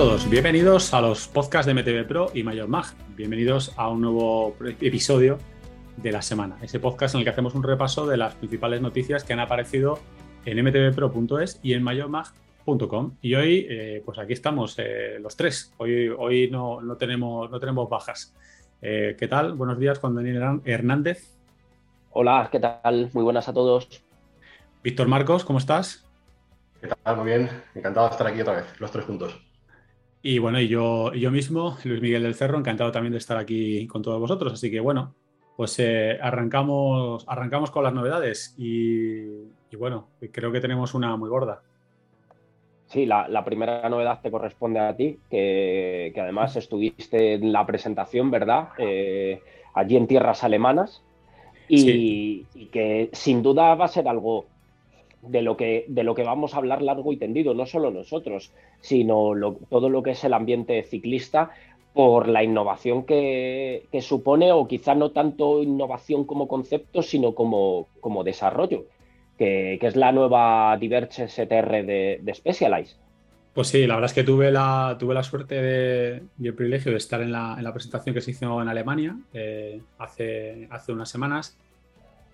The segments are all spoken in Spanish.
Hola a todos, bienvenidos a los podcasts de MTV Pro y Mayor Mag. Bienvenidos a un nuevo episodio de la semana. Ese podcast en el que hacemos un repaso de las principales noticias que han aparecido en mtvpro.es y en mayormag.com. Y hoy, eh, pues aquí estamos eh, los tres. Hoy, hoy no, no, tenemos, no tenemos bajas. Eh, ¿Qué tal? Buenos días, Juan Daniel Hernández. Hola, ¿qué tal? Muy buenas a todos. Víctor Marcos, ¿cómo estás? ¿Qué tal? Muy bien. Encantado de estar aquí otra vez, los tres juntos. Y bueno, y yo, yo mismo, Luis Miguel del Cerro, encantado también de estar aquí con todos vosotros. Así que bueno, pues eh, arrancamos, arrancamos con las novedades y, bueno, creo que tenemos una muy gorda. Sí, la, primera novedad te corresponde a ti, que, además estuviste en la presentación, ¿verdad? Eh, allí en tierras alemanas y, y que sin duda va a ser algo de lo, que, de lo que vamos a hablar largo y tendido, no solo nosotros, sino todo lo que es el ambiente ciclista por la innovación que, supone, o quizá no tanto innovación como concepto, sino como, como desarrollo, que, es la nueva Diverge STR de, de. Pues sí, la verdad es que tuve la, tuve la suerte de, y el privilegio de estar en la, presentación que se hizo en Alemania eh, hace, hace unas semanas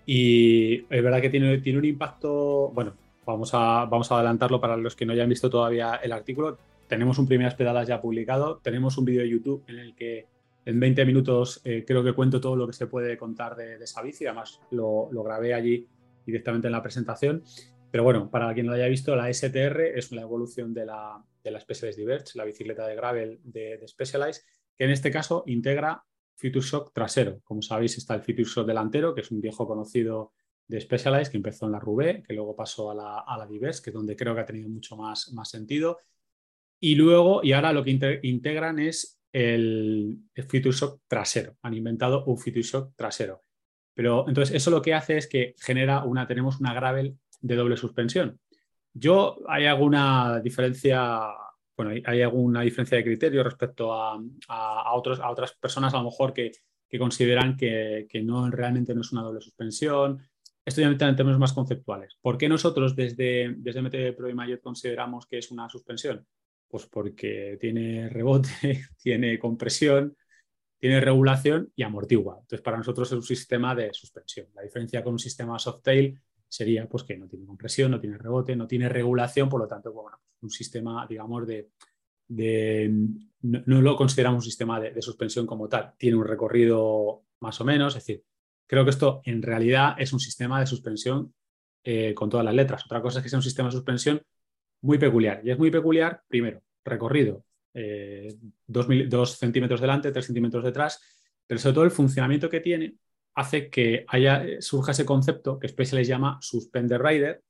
y es verdad que tiene, tiene un impacto, bueno, vamos a, vamos a adelantarlo para los que no hayan visto todavía el artículo. Tenemos un primeras pedalas ya publicado, tenemos un vídeo de YouTube en el que en 20 minutos eh, creo que cuento todo lo que se puede contar de, esa bici, además lo, lo, grabé allí directamente en la presentación. Pero bueno, para quien no lo haya visto, la STR es una evolución de la, de la Specialized Diverge, la bicicleta de gravel de, de Specialized, que en este caso integra Future Shock trasero. Como sabéis, está el Future Shock delantero, que es un viejo conocido de Specialized, que empezó en la Roubaix, que luego pasó a la, a que es donde creo que ha tenido mucho más, más sentido. Y luego, y ahora lo que integran es el, Future Shock trasero. Han inventado un Future Shock trasero. Pero entonces eso lo que hace es que genera una, tenemos una gravel de doble suspensión. Yo hay alguna diferencia bueno, hay, alguna diferencia de criterio respecto a, otros, a otras personas a lo mejor que, consideran que, no realmente no es una doble suspensión. Esto ya en términos más conceptuales. ¿Por qué nosotros desde, desde MTB Pro y Mayotte consideramos que es una suspensión? Pues porque tiene rebote, tiene compresión, tiene regulación y amortigua. Entonces, para nosotros es un sistema de suspensión. La diferencia con un sistema Softail sería pues, que no tiene compresión, no tiene rebote, no tiene regulación, por lo tanto, pues, bueno, un sistema, digamos, de, no, lo consideramos un sistema de, suspensión como tal. Tiene un recorrido más o menos, es decir, creo que esto en realidad es un sistema de suspensión eh, con todas las letras. Otra cosa es que sea un sistema de suspensión muy peculiar. Y es muy peculiar, primero, recorrido, eh, dos, centímetros delante, tres centímetros detrás, pero sobre todo el funcionamiento que tiene hace que haya, surja ese concepto que Special les llama suspender rider,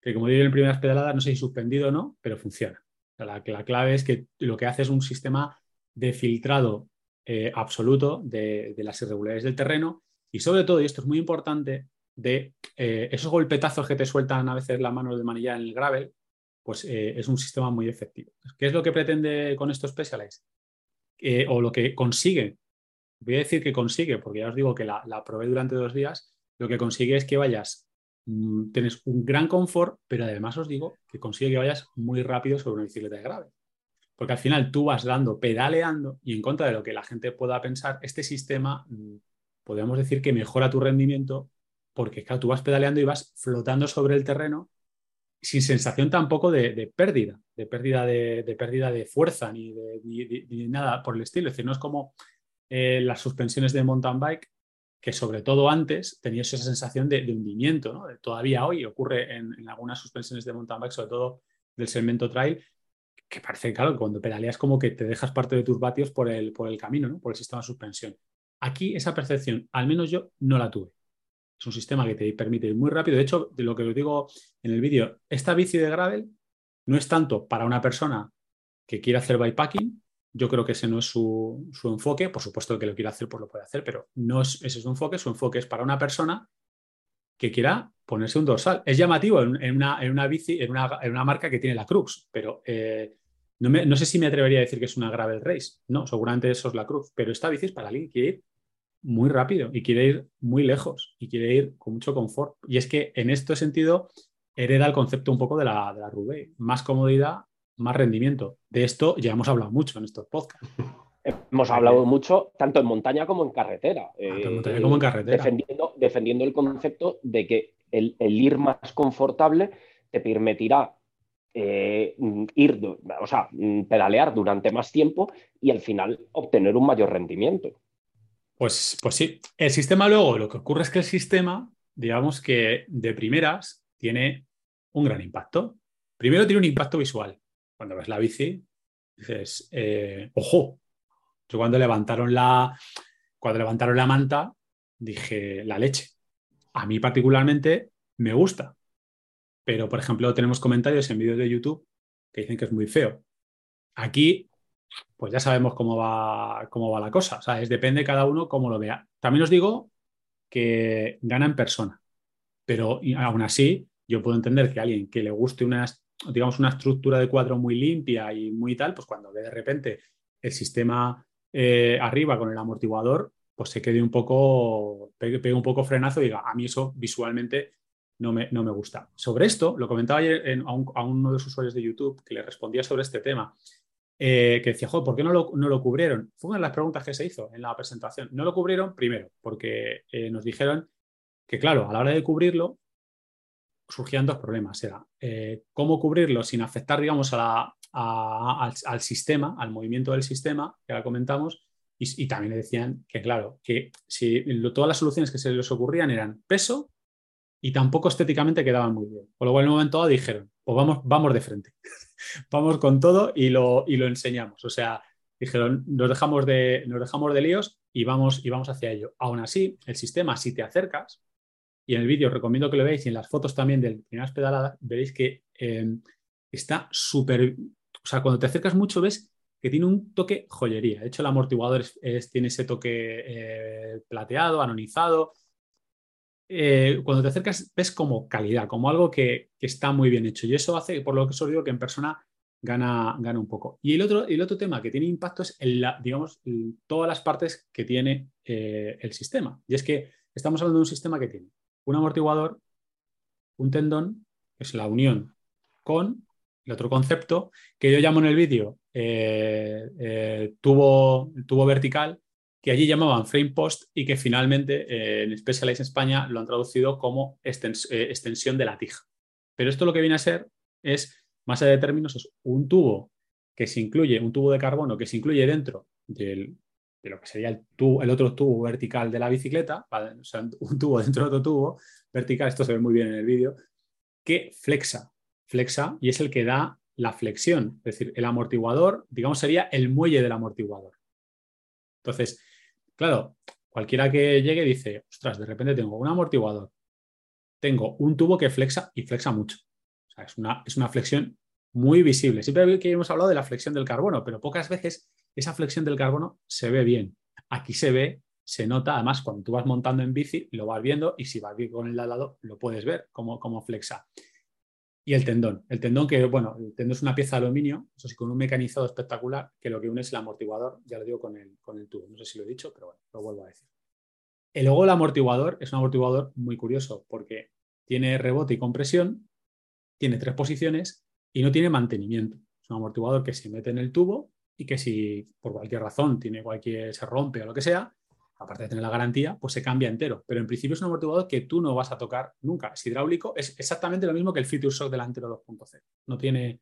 que como digo en primeras pedaladas, no sé si suspendido o no, pero funciona. la, clave es que lo que hace es un sistema de filtrado eh, absoluto de, las irregularidades del terreno y sobre todo, y esto es muy importante, de eh, esos golpetazos que te sueltan a veces la mano de manilla en el gravel, pues eh, es un sistema muy efectivo. ¿Qué es lo que pretende con estos Specialized? o lo que consigue, voy a decir que consigue, porque ya os digo que la, probé durante dos días, lo que consigue es que vayas Mm, tienes un gran confort, pero además os digo que consigue que vayas muy rápido sobre una bicicleta de grave. Porque al final tú vas dando, pedaleando, y en contra de lo que la gente pueda pensar, este sistema, mm, podríamos decir que mejora tu rendimiento, porque claro, tú vas pedaleando y vas flotando sobre el terreno sin sensación tampoco de, pérdida, de pérdida de, pérdida de fuerza ni, de, nada por el estilo. Es decir, no es como eh, las suspensiones de mountain bike que sobre todo antes tenías esa sensación de, hundimiento, ¿no? Todavía hoy ocurre en, algunas suspensiones de mountain bike, sobre todo del segmento trail, que parece, claro, que cuando pedaleas como que te dejas parte de tus vatios por el, por el camino, ¿no? por el sistema de suspensión. Aquí esa percepción, al menos yo, no la tuve. Es un sistema que te permite ir muy rápido. De hecho, de lo que os digo en el vídeo, esta bici de gravel no es tanto para una persona que quiere hacer bikepacking, yo creo que ese no es su, enfoque. Por supuesto que lo quiere hacer, pues lo puede hacer, pero no es, ese es su enfoque. Su enfoque es para una persona que quiera ponerse un dorsal. Es llamativo en, una, bici, en una, marca que tiene la Crux, pero eh, no, sé si me atrevería a decir que es una gravel race. No, seguramente eso es la Crux, pero esta bici es para alguien que quiere ir muy rápido y quiere ir muy lejos y quiere ir con mucho confort. Y es que en este sentido hereda el concepto un poco de la, de la Roubaix. Más comodidad, más rendimiento. De esto ya hemos hablado mucho en estos podcasts. Hemos hablado mucho tanto en montaña como en carretera. Tanto en montaña como en carretera. Defendiendo, defendiendo el concepto de que el, ir más confortable te permitirá eh, ir, o sea, pedalear durante más tiempo y al final obtener un mayor rendimiento. Pues, pues sí. El sistema luego, lo que ocurre es que el sistema, digamos que de primeras, tiene un gran impacto. Primero tiene un impacto visual. Cuando ves la bici, dices, eh, ojo. Yo cuando levantaron la, cuando levantaron la manta, dije, la leche. A mí particularmente me gusta. Pero, por ejemplo, tenemos comentarios en vídeos de YouTube que dicen que es muy feo. Aquí, pues ya sabemos cómo va, cómo va la cosa. O sea, es, depende cada uno cómo lo vea. También os digo que gana en persona. Pero aún así, yo puedo entender que a alguien que le guste una, digamos, una estructura de cuadro muy limpia y muy tal, pues cuando ve de repente el sistema eh, arriba con el amortiguador, pues se quede un poco, pegue, un poco frenazo y diga, a mí eso visualmente no me, no me gusta. Sobre esto, lo comentaba ayer a, uno de los usuarios de YouTube que le respondía sobre este tema, eh, que decía, joder, ¿por qué no lo, no lo, cubrieron? Fue una de las preguntas que se hizo en la presentación. No lo cubrieron primero porque eh, nos dijeron que, claro, a la hora de cubrirlo, surgían dos problemas. Era eh, cómo cubrirlo sin afectar, digamos, a al, sistema, al movimiento del sistema, que ahora comentamos, y, también le decían que, claro, que si todas las soluciones que se les ocurrían eran peso y tampoco estéticamente quedaban muy bien. Por lo cual en un momento dado dijeron, pues vamos, vamos de frente, vamos con todo y lo, y lo enseñamos. O sea, dijeron, nos dejamos de, nos dejamos de líos y vamos, y vamos hacia ello. Aún así, el sistema, si te acercas, y en el vídeo recomiendo que lo veáis y en las fotos también de primeras pedaladas, veréis que eh, está súper, o sea, cuando te acercas mucho ves que tiene un toque joyería. De hecho, el amortiguador tiene ese toque eh, plateado, anonizado. Eh, cuando te acercas ves como calidad, como algo que, está muy bien hecho. Y eso hace, por lo que os digo, que en persona gana, gana un poco. Y el otro, el otro tema que tiene impacto es, digamos, todas las partes que tiene el sistema. Y es que estamos hablando de un sistema que tiene un amortiguador, un tendón, es la unión con el otro concepto que yo llamo en el vídeo eh, eh, tubo, tubo vertical, que allí llamaban frame post y que finalmente eh, en Specialized España lo han traducido como extensión de la tija. Pero esto lo que viene a ser es, más allá de términos, es un tubo que se incluye, un tubo de carbono que se incluye dentro de lo que sería el, el, otro tubo vertical de la bicicleta, o sea, un tubo dentro de otro tubo vertical, esto se ve muy bien en el vídeo, que flexa flexa y es el que da la flexión. Es decir, el amortiguador, digamos, sería el muelle del amortiguador. Entonces, claro, cualquiera que llegue dice, ostras, de repente tengo un amortiguador, tengo un tubo que flexa y flexa mucho. O sea, es una, es una flexión muy visible. Siempre que hemos hablado de la flexión del carbono, pero pocas veces esa flexión del carbono se ve bien. Aquí se ve, se nota, además, cuando tú vas montando en bici, lo vas viendo y si vas con el al lado, lo puedes ver cómo, cómo flexa y el tendón. El tendón que, bueno, el tendón es una pieza de aluminio, eso sí, con un mecanizado espectacular, que lo que une es el amortiguador, ya lo digo con el, con el tubo, no sé si lo he dicho, pero bueno, lo vuelvo a decir. Y luego el amortiguador es un amortiguador muy curioso porque tiene rebote y compresión, tiene tres posiciones y no tiene mantenimiento. Es un amortiguador que se mete en el tubo y que si por cualquier razón tiene cualquier, se rompe o lo que sea, aparte de tener la garantía, pues se cambia entero. Pero en principio es un amortiguador que tú no vas a tocar nunca. Es hidráulico, es exactamente lo mismo que el Future Shock delantero 2.0. No tiene,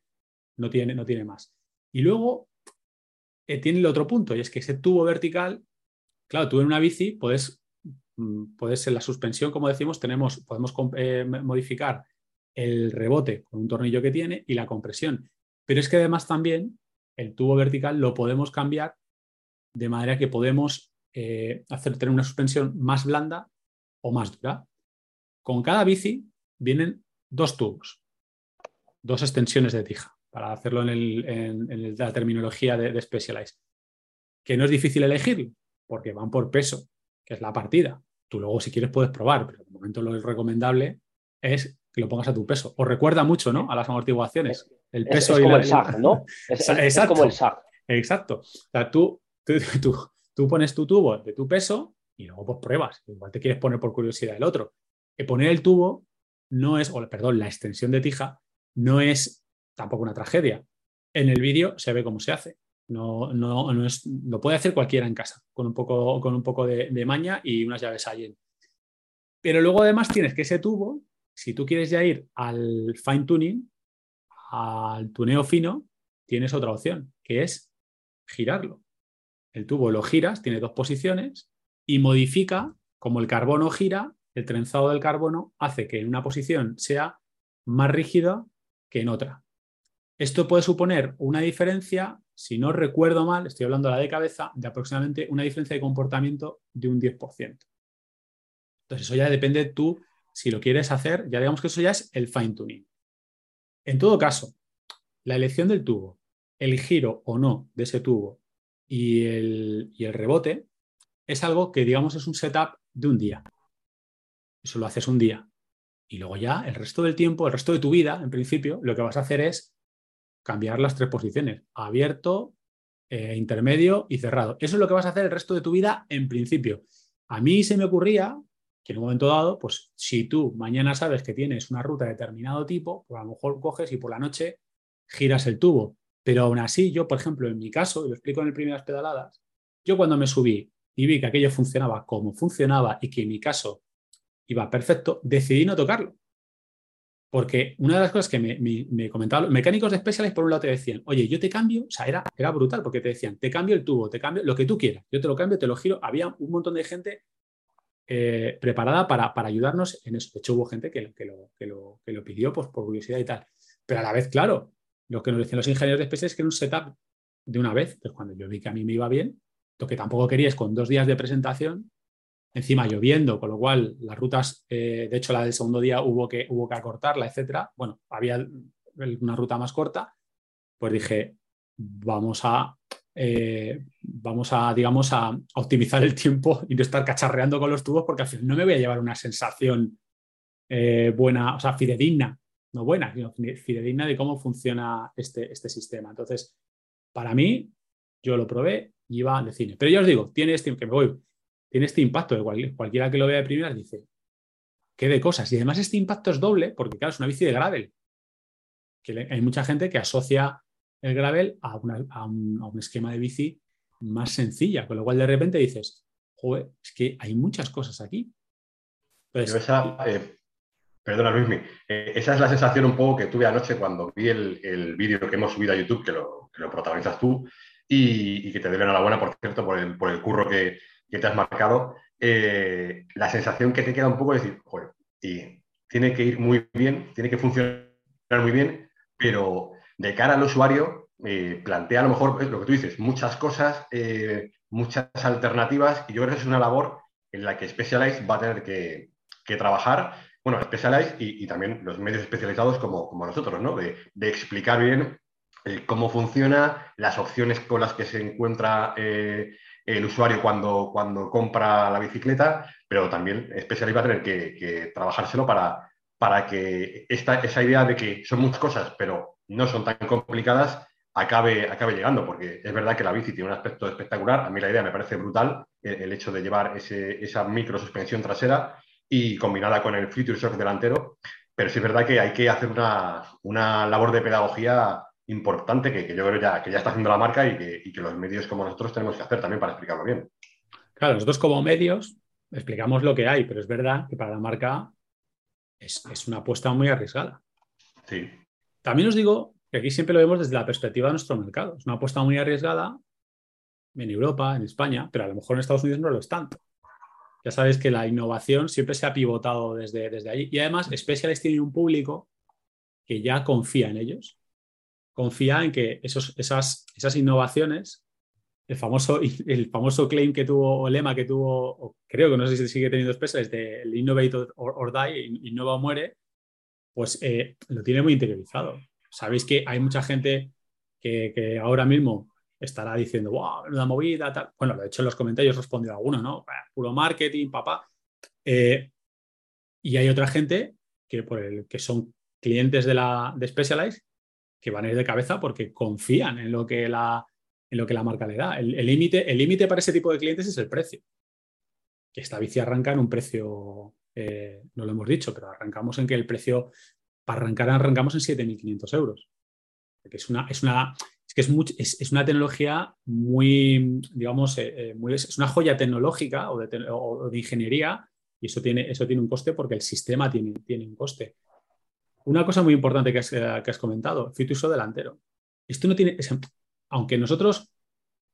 no, tiene, no tiene más. Y luego eh, tiene el otro punto, y es que ese tubo vertical, claro, tú en una bici puedes, mm, puedes en la suspensión, como decimos, tenemos, podemos eh, modificar el rebote con un tornillo que tiene y la compresión. Pero es que además también el tubo vertical lo podemos cambiar de manera que podemos eh, hacer tener una suspensión más blanda o más dura. Con cada bici vienen dos tubos, dos extensiones de tija, para hacerlo en, la terminología de, de Specialized. Que no es difícil elegir, porque van por peso, que es la partida. Tú luego, si quieres, puedes probar, pero de momento lo recomendable es que lo pongas a tu peso. Os recuerda mucho, ¿no? A las amortiguaciones. El peso es, como el SAG, ¿no? Es, como el SAG. Exacto. O sea, tú, tú, Tú pones tu tubo de tu peso y luego pues pruebas. Igual te quieres poner por curiosidad el otro. Que poner el tubo no es, o perdón, la extensión de tija no es tampoco una tragedia. En el vídeo se ve cómo se hace. No, no, no es, lo puede hacer cualquiera en casa, con un poco, con un poco de, de maña y unas llaves ahí. Pero luego además tienes que ese tubo, si tú quieres ya ir al fine tuning, al tuneo fino, tienes otra opción, que es girarlo. El tubo lo giras, tiene dos posiciones y modifica, como el carbono gira, el trenzado del carbono hace que en una posición sea más rígida que en otra. Esto puede suponer una diferencia, si no recuerdo mal, estoy hablando la de cabeza, de aproximadamente una diferencia de comportamiento de un 10%. Entonces, eso ya depende de tú, si lo quieres hacer, ya digamos que eso ya es el fine tuning. En todo caso, la elección del tubo, el giro o no de ese tubo y el, y el rebote es algo que, digamos, es un setup de un día. Eso lo haces un día. Y luego ya el resto del tiempo, el resto de tu vida, en principio, lo que vas a hacer es cambiar las tres posiciones, abierto, eh, intermedio y cerrado. Eso es lo que vas a hacer el resto de tu vida en principio. A mí se me ocurría que en un momento dado, pues si tú mañana sabes que tienes una ruta de determinado tipo, pues a lo mejor coges y por la noche giras el tubo. Pero aún así, yo, por ejemplo, en mi caso, y lo explico en el primeras pedaladas, yo cuando me subí y vi que aquello funcionaba como funcionaba y que en mi caso iba perfecto, decidí no tocarlo. Porque una de las cosas que me, comentaban los mecánicos de Specialized, por un lado te decían, oye, yo te cambio, o sea, era, era brutal, porque te decían, te cambio el tubo, te cambio lo que tú quieras, yo te lo cambio, te lo giro. Había un montón de gente eh, preparada para, ayudarnos en eso. De hecho, hubo gente que, que, lo, que, lo, que lo, pidió pues, por curiosidad y tal. Pero a la vez, claro, lo que nos decían los ingenieros de Specialized es que era un setup de una vez. Entonces, cuando yo vi que a mí me iba bien, lo que tampoco quería es con dos días de presentación encima lloviendo, con lo cual las rutas, eh, de hecho la del segundo día hubo que, hubo que acortarla, etcétera. Bueno, había una ruta más corta, pues dije, vamos a, eh, vamos a, digamos, a optimizar el tiempo y no estar cacharreando con los tubos porque al final no me voy a llevar una sensación eh, buena, o sea, fidedigna, no buena, sino fidedigna de cómo funciona este, este sistema. Entonces, para mí, yo lo probé y iba de cine. Pero ya os digo, tiene este, que me voy tiene este impacto. De cualquiera que lo vea de primeras dice, ¿qué de cosas? Y además este impacto es doble porque, claro, es una bici de gravel. Que hay mucha gente que asocia el gravel a, un, esquema de bici más sencilla, con lo cual de repente dices, joder, es que hay muchas cosas aquí. esa, eh, perdona Luismi, eh, esa es la sensación un poco que tuve anoche cuando vi el, vídeo que hemos subido a YouTube, que lo, protagonizas tú, y, que te doy enhorabuena, por cierto, por el, por el curro que, que te has marcado, eh, la sensación que te queda un poco es decir, joder, y tiene que ir muy bien, tiene que funcionar muy bien, pero de cara al usuario, eh, plantea a lo mejor lo que tú dices, muchas cosas, eh, muchas alternativas, y yo creo que es una labor en la que Specialized va a tener que, trabajar, bueno, Specialized y, también los medios especializados como, como nosotros, ¿no? De, explicar bien cómo funciona, las opciones con las que se encuentra el usuario cuando, cuando compra la bicicleta, pero también Specialized va a tener que, trabajárselo para, para que esta, esa idea de que son muchas cosas, pero no son tan complicadas, acabe, acabe llegando, porque es verdad que la bici tiene un aspecto espectacular, a mí la idea me parece brutal, el, hecho de llevar ese, esa micro suspensión trasera y combinada con el Future Shock delantero, pero sí es verdad que hay que hacer una, una labor de pedagogía importante que, yo creo ya, que ya está haciendo la marca y que, los medios como nosotros tenemos que hacer también para explicarlo bien. Claro, nosotros como medios explicamos lo que hay, pero es verdad que para la marca es, una apuesta muy arriesgada. Sí. También os digo que aquí siempre lo vemos desde la perspectiva de nuestro mercado. Es una apuesta muy arriesgada en Europa, en España, pero a lo mejor en Estados Unidos no lo es tanto. Ya sabéis que la innovación siempre se ha pivotado desde, desde ahí. Y además, Specialist tiene un público que ya confía en ellos confía en que esos, esas, esas innovaciones, el famoso, el famoso claim que tuvo, o lema que tuvo, creo que no sé si sigue teniendo es de el innovate or, die, innova o muere, pues eh, lo tiene muy interiorizado. Sabéis que hay mucha gente que, ahora mismo estará diciendo, wow, una movida, tal. Bueno, de hecho en los comentarios respondió alguno, ¿no? Puro marketing, papá. Eh, y hay otra gente que, por el, que son clientes de, la, de Specialized que van a ir de cabeza porque confían en lo que la, en lo que la marca le da. El límite el límite para ese tipo de clientes es el precio. Que esta bici arranca en un precio, eh, no lo hemos dicho, pero arrancamos en que el precio, para arrancar, arrancamos en 7.500 euros. es una, es una, es que es, es, una tecnología muy, digamos, eh, muy, es una joya tecnológica o de, o de, ingeniería y eso tiene, eso tiene un coste porque el sistema tiene, tiene un coste. Una cosa muy importante que has, que has comentado, fituso delantero. Esto no tiene, aunque nosotros,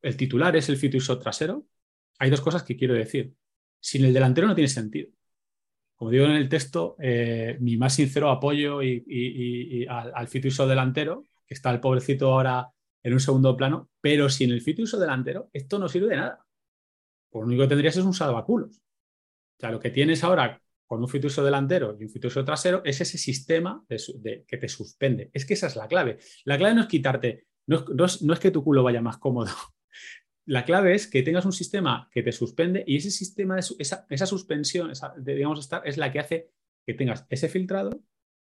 el titular es el fituso trasero, hay dos cosas que quiero decir. Sin el delantero no tiene sentido. Como digo en el texto, eh, mi más sincero apoyo al, al fituso delantero, que está el pobrecito ahora en un segundo plano, pero sin el fituso delantero, esto no sirve de nada. Por lo único que tendrías es un salvaculos. O sea, lo que tienes ahora con un fituso delantero y un fituso trasero es ese sistema que te suspende. Es que esa es la clave. La clave no es quitarte, no es que tu culo vaya más cómodo, la clave es que tengas un sistema que te suspende y ese sistema, de, esa, suspensión, digamos, estar, es la que hace que tengas ese filtrado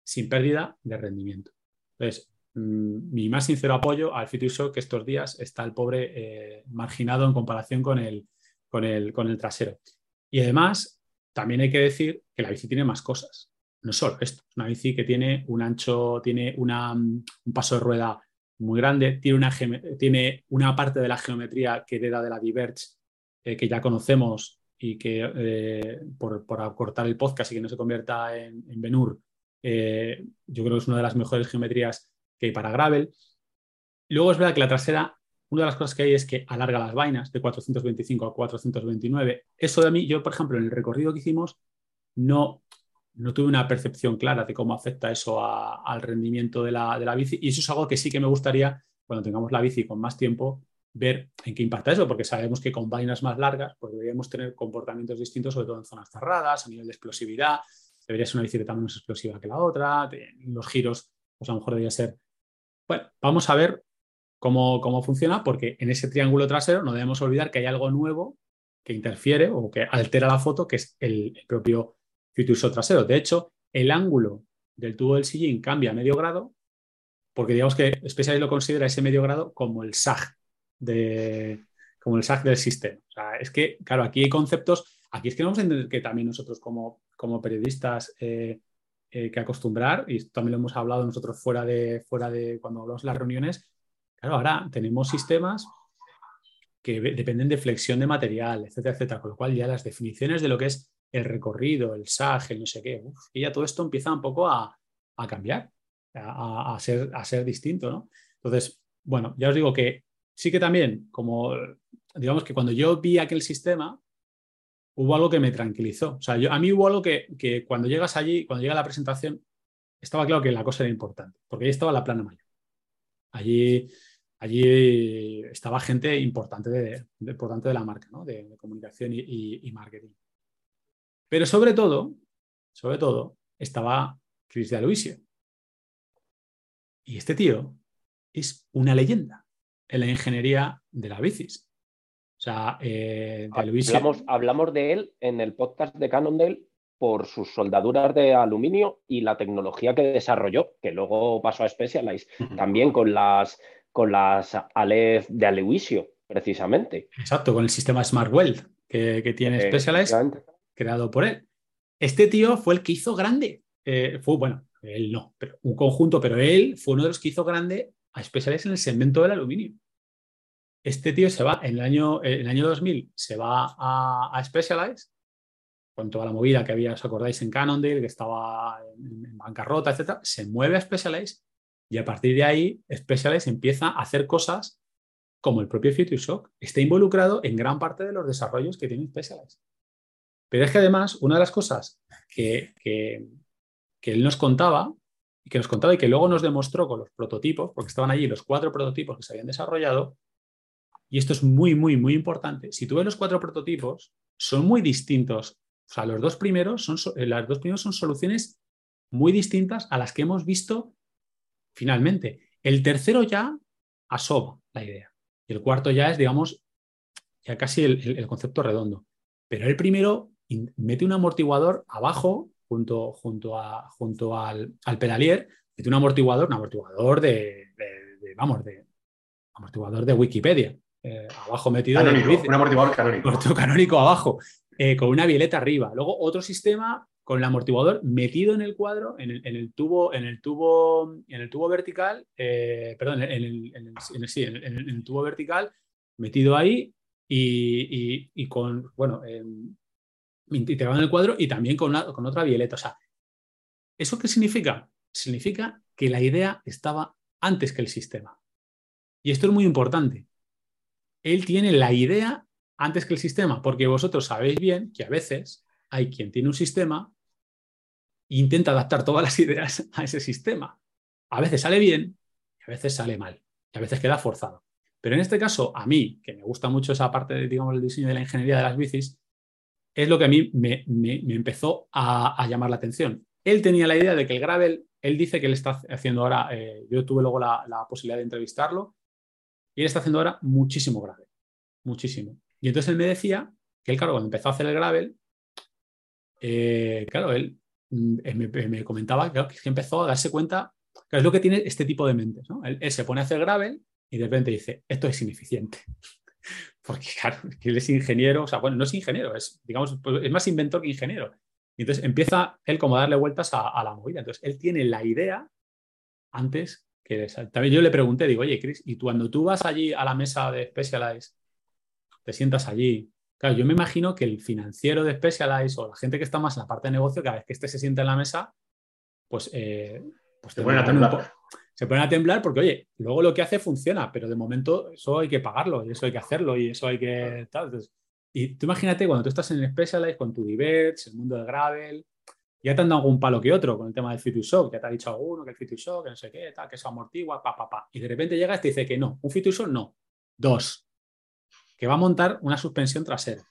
sin pérdida de rendimiento. Entonces, mm, mi más sincero apoyo al Shock que estos días está el pobre eh, marginado en comparación con el, con, el, con el trasero. Y además, también hay que decir que la bici tiene más cosas. No solo esto, es una bici que tiene un ancho, tiene una, un paso de rueda muy grande, tiene una, tiene una parte de la geometría que hereda de la Diverge, eh, que ya conocemos y que eh, por, por, acortar el podcast y que no se convierta en, en Benur, eh, yo creo que es una de las mejores geometrías que hay para Gravel. Luego es verdad que la trasera, una de las cosas que hay es que alarga las vainas de 425 a 429. Eso de mí, yo por ejemplo, en el recorrido que hicimos, no, no tuve una percepción clara de cómo afecta eso al rendimiento de la, bici. Y eso es algo que sí que me gustaría, cuando tengamos la bici con más tiempo, ver en qué impacta eso, porque sabemos que con vainas más largas pues deberíamos tener comportamientos distintos, sobre todo en zonas cerradas, a nivel de explosividad. Debería ser una bicicleta menos explosiva que la otra. los giros, pues a lo mejor debería ser. Bueno, vamos a ver cómo, cómo funciona, porque en ese triángulo trasero no debemos olvidar que hay algo nuevo que interfiere o que altera la foto, que es el propio uso trasero. De hecho, el ángulo del tubo del sillín cambia a medio grado, porque digamos que Specialized lo considera ese medio grado como el SAG, de, como el SAG del sistema. O sea, es que, claro, aquí hay conceptos, aquí es que vamos a entender que también nosotros como, como periodistas eh, eh, que acostumbrar, y también lo hemos hablado nosotros fuera de, fuera de cuando hablamos las reuniones, claro, ahora tenemos sistemas que dependen de flexión de material, etcétera, etcétera, con lo cual ya las definiciones de lo que es el recorrido, el SAG, el no sé qué, y ya todo esto empieza un poco a, cambiar, a, ser, a ser distinto, ¿no? Entonces, bueno, ya os digo que sí que también, como digamos que cuando yo vi aquel sistema, hubo algo que me tranquilizó. O sea, yo, a mí hubo algo que, que, cuando llegas allí, cuando llega la presentación, estaba claro que la cosa era importante, porque ahí estaba la plana mayor. Allí, allí estaba gente importante de, importante de la marca, ¿no? de, comunicación y marketing. Pero sobre todo, sobre todo, estaba Chris de Aloisio. Y este tío es una leyenda en la ingeniería de la bicis. O sea, eh, de hablamos, de él en el podcast de Cannondale por sus soldaduras de aluminio y la tecnología que desarrolló, que luego pasó a Specialized, también con las, con las Aleph de Aloisio, precisamente. Exacto, con el sistema Smart Weld que, tiene Specialized creado por él. Este tío fue el que hizo grande, eh, fue, bueno, él no, pero un conjunto, pero él fue uno de los que hizo grande a Specialized en el segmento del aluminio. Este tío se va, en el año, en el año 2000, se va a, a Specialized, con toda la movida que había, os acordáis, en Cannondale, que estaba en, bancarrota, etc. Se mueve a Specialized y a partir de ahí Specialized empieza a hacer cosas como el propio Future Shock. Está involucrado en gran parte de los desarrollos que tiene Specialized. Pero es que además, una de las cosas que, él nos contaba, y que nos contaba y que luego nos demostró con los prototipos, porque estaban allí los cuatro prototipos que se habían desarrollado, y esto es muy, muy, muy importante. Si tú ves los cuatro prototipos, son muy distintos. O sea, los dos primeros son, eh, las dos primeros son soluciones muy distintas a las que hemos visto finalmente. El tercero ya asoma la idea. Y el cuarto ya es, digamos, ya casi el concepto redondo. Pero el primero mete un amortiguador abajo, junto, junto, a, junto al, pedalier, mete un amortiguador, un amortiguador de, vamos, de amortiguador de Wikipedia. Eh, abajo metido un amortiguador canónico. canónico abajo, eh, con una violeta arriba. Luego otro sistema con el amortiguador metido en el cuadro, en el, tubo, en el tubo, en el tubo vertical, eh, perdón, en el, en el, tubo vertical, metido ahí y, con, bueno, eh, integrado en el cuadro y también con, con otra violeta. O sea, ¿eso qué significa? Significa que la idea estaba antes que el sistema. Y esto es muy importante. Él tiene la idea antes que el sistema, porque vosotros sabéis bien que a veces hay quien tiene un sistema intenta adaptar todas las ideas a ese sistema. A veces sale bien y a veces sale mal. Y a veces queda forzado. Pero en este caso, a mí, que me gusta mucho esa parte, de, digamos, el diseño de la ingeniería de las bicis, es lo que a mí me, empezó a, llamar la atención. Él tenía la idea de que el gravel, él dice que él está haciendo ahora, eh, yo tuve luego la, posibilidad de entrevistarlo, y él está haciendo ahora muchísimo gravel, muchísimo. Y entonces él me decía que él, claro, cuando empezó a hacer el gravel, eh, claro, él Mm, me, comentaba que empezó a darse cuenta, que es lo que tiene este tipo de mentes. Él, se pone a hacer gravel y de repente dice, esto es ineficiente. Porque claro, que él es ingeniero, o sea, bueno, no es ingeniero, es, digamos, pues, es más inventor que ingeniero. Y entonces empieza él como a darle vueltas a, la movida. Entonces, él tiene la idea antes que... También yo le pregunté, digo, oye, Chris, y cuando tú vas allí a la mesa de Specialized, te sientas allí, Claro, yo me imagino que el financiero de Specialized o la gente que está más en la parte de negocio, cada vez que este se sienta en la mesa, pues, eh, pues se ponen a temblar. Se ponen a temblar porque, oye, luego lo que hace funciona, pero de momento eso hay que pagarlo y eso hay que hacerlo y eso hay que. y tú imagínate cuando tú estás en el Specialized con tu Diverts, el mundo del Gravel, ya te han dado algún palo que otro con el tema del Future Shock, ya te ha dicho alguno que el Future Shock, que no sé qué, tal, que eso amortigua, pa, pa, pa. Y de repente llegas y te dice que no, un Future Shock no, dos que va a montar una suspensión trasera,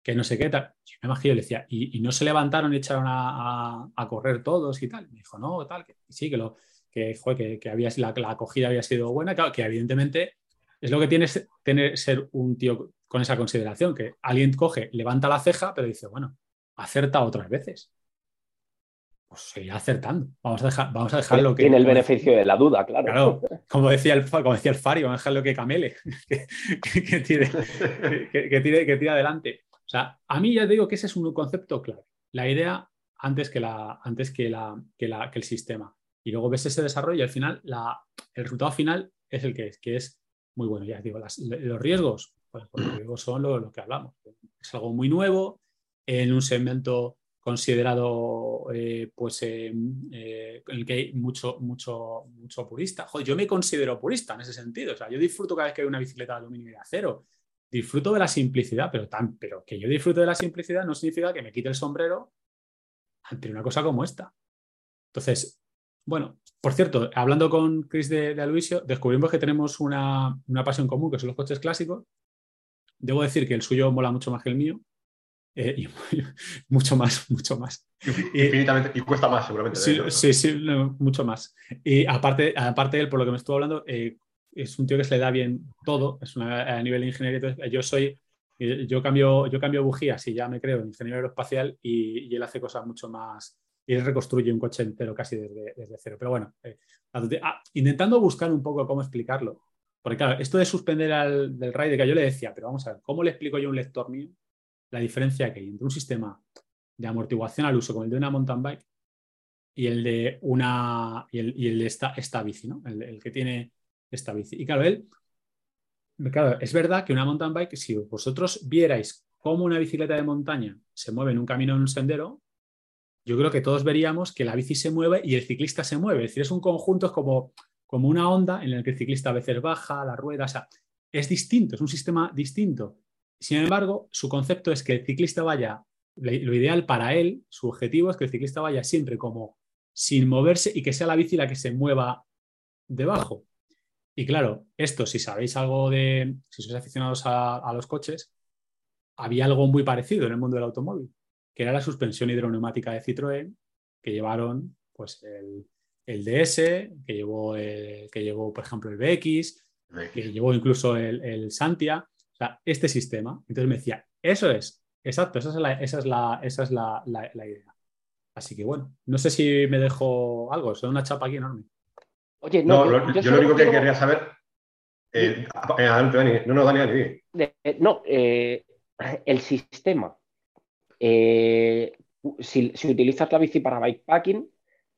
que no sé qué tal. Yo me imagino, le decía, ¿y, no se levantaron y echaron a, correr todos y tal? me dijo, no, tal, que sí, que, lo, que, que, había, la, la, acogida había sido buena, que evidentemente es lo que tiene tener, ser un tío con esa consideración, que alguien coge, levanta la ceja, pero dice, bueno, acerta otras veces pues seguirá acertando. Vamos a, dejar, vamos a dejarlo que. Tiene el beneficio de la duda, claro. Claro, como decía el, como decía el Fari, vamos a dejarlo que camele, que, que, tire, que, tire, que tire adelante. O sea, a mí ya te digo que ese es un concepto clave. La idea antes que, la, antes que, la, que, la, que el sistema. Y luego ves ese desarrollo y al final la, el resultado final es el que es, que es muy bueno. Ya digo, los riesgos, pues, los riesgos son lo, lo que hablamos. Es algo muy nuevo en un segmento considerado eh, pues eh, eh, en el que hay mucho, mucho, mucho purista. Yo me considero purista en ese sentido. O sea, yo disfruto cada vez que hay una bicicleta de aluminio y de acero. Disfruto de la simplicidad, pero, tan, pero que yo disfrute de la simplicidad no significa que me quite el sombrero ante una cosa como esta. Entonces, bueno, por cierto, hablando con Chris de, de Aloisio, descubrimos que tenemos una, una pasión común, que son los coches clásicos. Debo decir que el suyo mola mucho más que el mío, eh, y mucho más, mucho más. Infinitamente, y cuesta más seguramente. Sí, sí, mucho más. Y aparte, aparte de él, por lo que me estuvo hablando, eh, es un tío que se le da bien todo, es a nivel de ingeniería. yo soy, eh, yo cambio, yo cambio bujías y ya me creo ingeniero aeroespacial y, él hace cosas mucho más, y él reconstruye un coche entero casi desde, cero. Pero bueno, ah, intentando buscar un poco cómo explicarlo. Porque claro, esto de suspender al del que yo le decía, pero vamos a ver, ¿cómo le explico yo a un lector mío la diferencia que hay entre un sistema de amortiguación al uso como el de una mountain bike y el de una y el, de esta, esta bici, ¿no? El, que tiene esta bici. Y claro, él, claro, es verdad que una mountain bike, si vosotros vierais cómo una bicicleta de montaña se mueve en un camino en un sendero, yo creo que todos veríamos que la bici se mueve y el ciclista se mueve. Es decir, es un conjunto, es como, como una onda en el que el ciclista a veces baja, la rueda, o sea, es distinto, es un sistema distinto. Sin embargo, su concepto es que el ciclista vaya, lo ideal para él, su objetivo es que el ciclista vaya siempre como sin moverse y que sea la bici la que se mueva debajo. Y claro, esto, si sabéis algo de, si sois aficionados a, los coches, había algo muy parecido en el mundo del automóvil, que era la suspensión hidroneumática de Citroën, que llevaron pues el, DS, que llevó, que llevó, por ejemplo, el BX, que llevó incluso el, el Santia sea, este sistema. Entonces me decía, eso es, exacto, esa es la, esa es la, esa es la, idea. Así que bueno, no sé si me dejo algo, es una chapa aquí enorme. Oye, no, yo, lo único que quería saber. Eh, Dani. No, no, Dani, no, eh, el sistema. Eh, si, si utilizas la bici para bikepacking,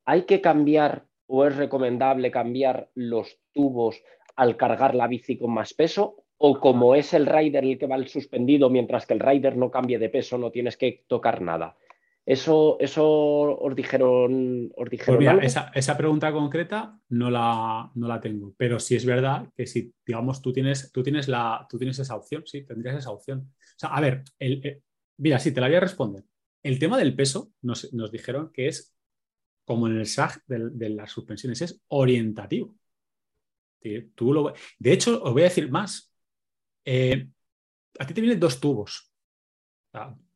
¿hay que cambiar o es recomendable cambiar los tubos al cargar la bici con más peso? ¿O como es el rider el que va al suspendido, mientras que el rider no cambie de peso, no tienes que tocar nada? ¿Eso, eso os dijeron, os dijeron pues esa, pregunta concreta no la, no la tengo, pero sí es verdad que si, digamos, tú tienes, tú tienes, la, tú tienes esa opción, sí, tendrías esa opción. O sea, a ver, el, mira, sí, te la voy a responder. El tema del peso nos, dijeron que es como en el SAG de, las suspensiones, es orientativo. Tú lo, de hecho, os voy a decir más. Eh, a ti te vienen dos tubos,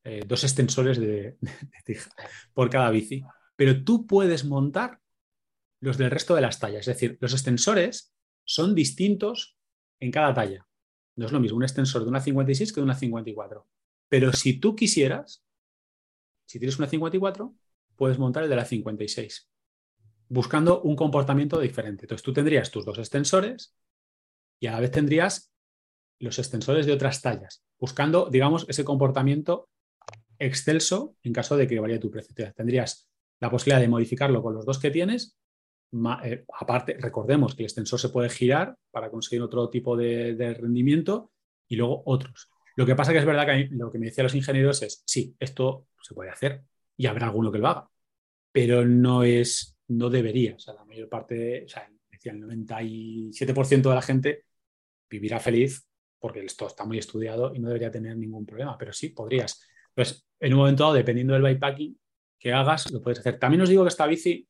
eh, dos extensores de, tija por cada bici, pero tú puedes montar los del resto de las tallas. Es decir, los extensores son distintos en cada talla. No es lo mismo un extensor de una 56 que de una 54. Pero si tú quisieras, si tienes una 54, puedes montar el de la 56, buscando un comportamiento diferente. Entonces tú tendrías tus dos extensores y a la vez tendrías los extensores de otras tallas, buscando, digamos, ese comportamiento excelso en caso de que varíe tu precio. Tendrías la posibilidad de modificarlo con los dos que tienes. Eh, aparte, recordemos que el extensor se puede girar para conseguir otro tipo de, rendimiento y luego otros. Lo que pasa que es verdad que lo que me decían los ingenieros es, sí, esto se puede hacer, y habrá alguno que lo haga, pero no es, no debería. O sea, la mayor parte, o sea, decía el 97% de la gente vivirá feliz porque esto está muy estudiado y no debería tener ningún problema, pero sí podrías. Pues en un momento dado, dependiendo del bikepacking que hagas, lo puedes hacer. También os digo que esta bici,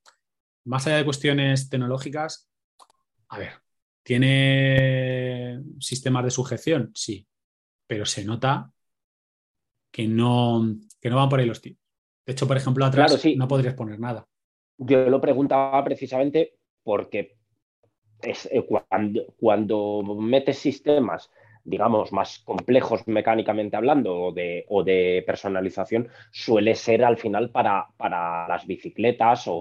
más allá de cuestiones tecnológicas, a ver, ¿tiene sistemas de sujeción? Sí, pero se nota que no, que no van por ahí los tiros. De hecho, por ejemplo, atrás no podrías poner nada. Yo lo preguntaba precisamente porque es, eh, cuando, cuando metes sistemas digamos, más complejos mecánicamente hablando o de, o de personalización, suele ser al final para, para las bicicletas o,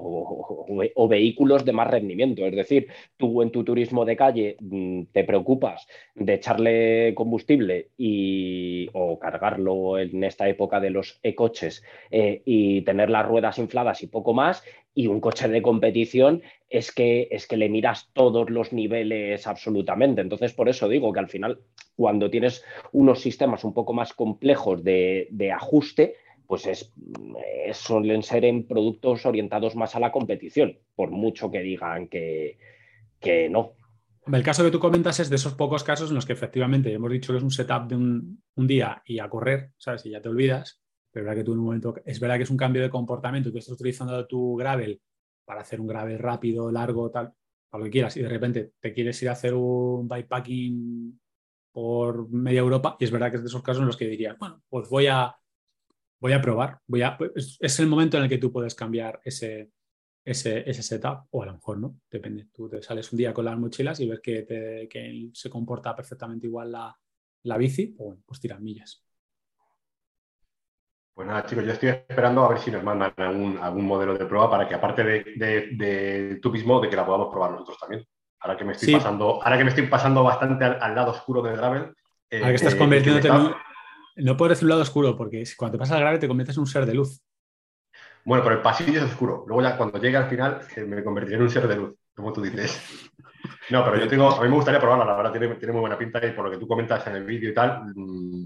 o, vehículos de más rendimiento. Es decir, tú en tu turismo de calle mm, te preocupas de echarle combustible y, o cargarlo en esta época de los e-coches eh, y tener las ruedas infladas y poco más, y un coche de competición es que, es que le miras todos los niveles absolutamente. Entonces, por eso digo que al final, cuando tienes unos sistemas un poco más complejos de, ajuste, pues es, suelen ser en productos orientados más a la competición, por mucho que digan que, que no. El caso que tú comentas es de esos pocos casos en los que efectivamente hemos dicho que es un setup de un, un día y a correr, ¿sabes? Y ya te olvidas es verdad que es un cambio de comportamiento, tú estás utilizando tu gravel para hacer un gravel rápido, largo, tal, para lo que quieras, y de repente te quieres ir a hacer un bikepacking por media Europa, y es verdad que es de esos casos en los que dirías, bueno, pues voy a, voy a probar, a, es, el momento en el que tú puedes cambiar ese, ese, ese, setup, o a lo mejor no, depende. Tú te sales un día con las mochilas y ves que, se comporta perfectamente igual la, la bici, pues, bueno, pues tiras millas. Pues nada, chicos, yo estoy esperando a ver si nos mandan algún, modelo de prueba para que, aparte de, de, tupismo, de que la podamos probar nosotros también. Ahora que me estoy, pasando, ahora que me estoy pasando bastante al, lado oscuro del gravel. Eh, ahora que estás convirtiéndote en un... No puedes decir un lado oscuro, porque cuando te pasas al gravel te conviertes en un ser de luz. Bueno, por el pasillo es oscuro. Luego ya cuando llegue al final me convertiré en un ser de luz, como tú dices. No, pero yo tengo, a mí me gustaría probarla, la verdad tiene, tiene muy buena pinta y por lo que tú comentas en el vídeo y tal, mm,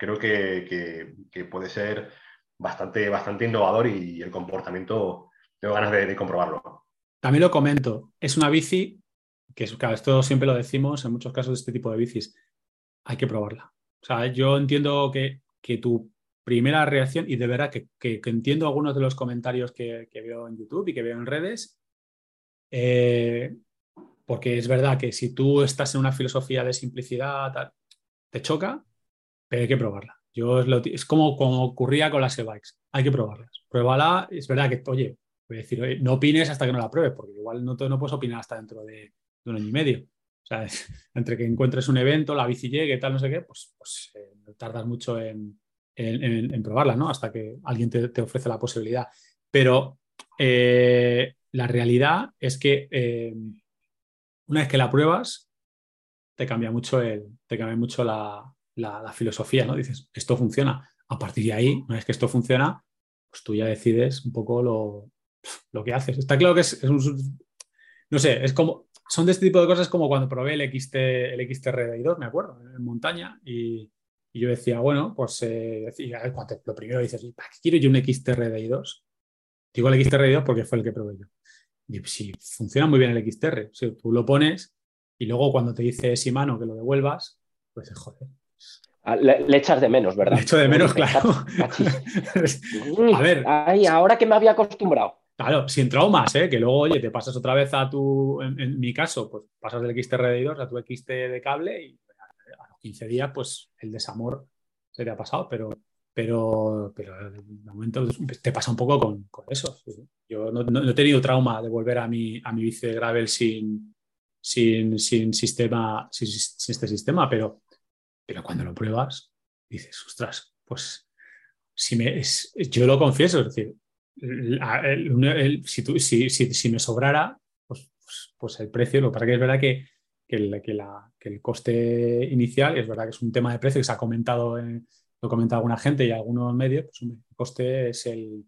creo que, puede ser bastante, bastante innovador y el comportamiento tengo ganas de, comprobarlo. También lo comento, es una bici que, esto siempre lo decimos en muchos casos de este tipo de bicis, hay que probarla. O sea, yo entiendo que, tu primera reacción, y de verdad que, entiendo algunos de los comentarios que, veo en YouTube y que veo en redes, eh, porque es verdad que si tú estás en una filosofía de simplicidad, te choca, pero hay que probarla. Yo es, como, como, ocurría con las e-bikes, hay que probarlas. Pruébala, es verdad que, oye, voy a decir, no opines hasta que no la pruebes, porque igual no, no puedes opinar hasta dentro de, un año y medio. O sea, entre que encuentres un evento, la bici llegue, tal, no sé qué, pues, pues eh, tardas mucho en, probarla, ¿no? Hasta que alguien te, ofrece la posibilidad. Pero eh, la realidad es que eh, una vez que la pruebas, te cambia mucho, el, te cambia mucho la, la, filosofía, ¿no? Dices, esto funciona. A partir de ahí, una vez que esto funciona, pues tú ya decides un poco lo, lo que haces. Está claro que es, un, no sé, es como, son de este tipo de cosas como cuando probé el, XT, el XTR2, me acuerdo, en montaña, y, yo decía, bueno, pues eh, lo primero dices, ¿para qué quiero yo un XTR2? Digo el XTR2 porque fue el que probé yo. Y si funciona muy bien el XTR, si tú lo pones y luego cuando te dice Simano que lo devuelvas, pues joder. Ah, le, echas de menos, ¿verdad? Le echo de menos, claro. a ver. Ay, ahora que me había acostumbrado. Claro, sin traumas, ¿eh? que luego, oye, te pasas otra vez a tu, en, mi caso, pues pasas del XT de a tu XT de cable y a los 15 días, pues el desamor se te ha pasado, pero, pero, pero de momento te pasa un poco con, eso. Yo no, he tenido trauma de volver a mi, a mi bici de gravel sin, sin, sin sistema, sin, este sistema, pero, pero cuando lo pruebas, dices, ostras, pues si me, yo lo confieso, es decir, si, me sobrara, pues, pues, pues, el precio, lo que pasa que es verdad que, el, el, coste inicial, es verdad que es un tema de precio que se ha comentado, lo comenta alguna gente y algunos medios, pues el coste es el,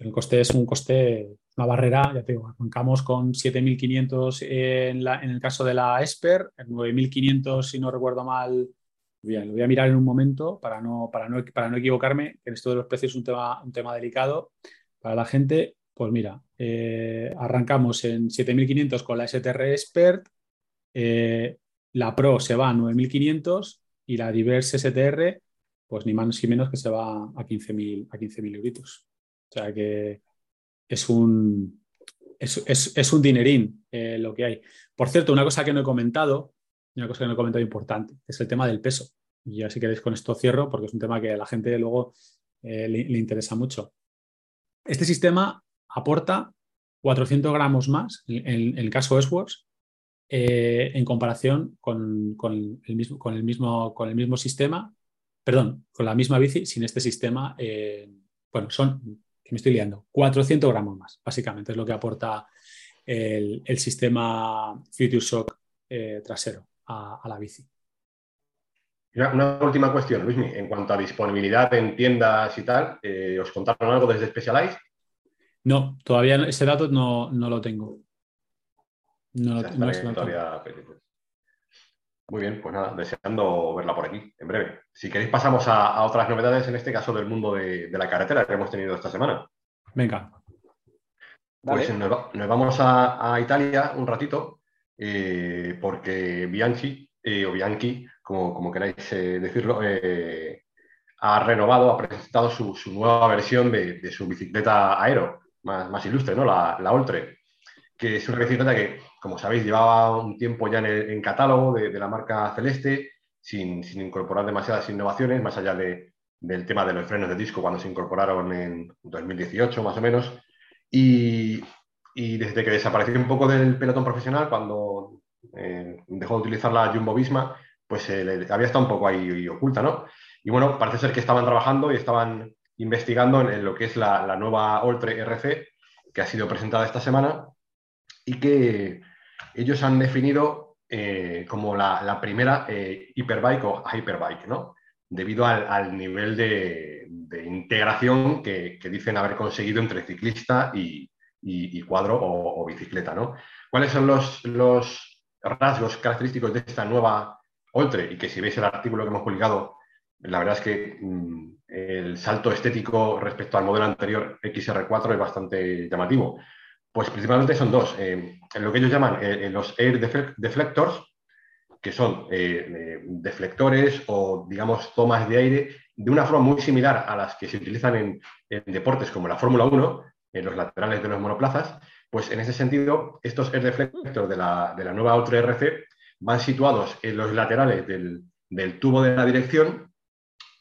el coste es un coste, una barrera, ya te digo, arrancamos con 7.500 en, en el caso de la Esper, 9.500 si no recuerdo mal Bien, lo voy a mirar en un momento para no, para no, para no equivocarme, que esto de los precios es un tema, un tema delicado para la gente. Pues mira, eh, arrancamos en 7.500 con la STR Expert, eh, la Pro se va a 9.500 y la Diverse STR, pues ni más ni menos que se va a 15.000 a 15 euros. O sea que es un, es, un dinerín eh, lo que hay. Por cierto, una cosa que no he comentado, una cosa que no he comentado importante, es el tema del peso. Y ya si queréis con esto cierro, porque es un tema que a la gente luego eh, le, interesa mucho. Este sistema aporta 400 gramos más, en, el caso S-Works, eh, en comparación con, el mismo, con, el mismo, con el mismo sistema, perdón, con la misma bici sin este sistema. Eh, bueno, son, que me estoy liando, 400 gramos más, básicamente, es lo que aporta el, sistema Future Shock trasero a, la bici. Una, última cuestión, Luismi. En cuanto a disponibilidad en tiendas y tal, eh, ¿os contaron algo desde Specialized? No, todavía ese dato no, lo tengo. No, todavía Muy bien, pues nada, deseando verla por aquí en breve. Si queréis pasamos a, otras novedades, en este caso del mundo de, la carretera que hemos tenido esta semana. Venga. Pues nos, vamos a, Italia un ratito eh, porque Bianchi, eh, o Bianchi, como, queráis eh, decirlo, ha renovado, ha presentado su, nueva versión de, su bicicleta aero, más, ilustre, ¿no? La, la Oltre, que es una bicicleta que, como sabéis, llevaba un tiempo ya en, catálogo de, la marca Celeste, sin, incorporar demasiadas innovaciones, más allá del tema de los frenos de disco cuando se incorporaron en 2018 más o menos. Y, y desde que desapareció un poco del pelotón profesional, cuando eh, dejó de utilizar la Jumbo Visma, pues eh, había estado un poco ahí oculta, ¿no? Y bueno, parece ser que estaban trabajando y estaban investigando en, lo que es la, nueva Ultra RC, que ha sido presentada esta semana, y que ellos han definido eh, como la, primera hiperbike o hyperbike, ¿no? Debido al, nivel de, integración que, dicen haber conseguido entre ciclista y, y, cuadro o, bicicleta. ¿no? ¿Cuáles son los, rasgos característicos de esta nueva Oltre? Y que si veis el artículo que hemos publicado, la verdad es que mm, el salto estético respecto al modelo anterior XR4 es bastante llamativo. Pues principalmente son dos. Eh, lo que ellos llaman eh, eh, los air deflectors, que son deflectores o, digamos, tomas de aire de una forma muy similar a las que se utilizan en, en deportes como la Fórmula 1, en los laterales de los monoplazas, pues en ese sentido, estos air deflectors de la, nueva Ultra RC van situados en los laterales del, tubo de la dirección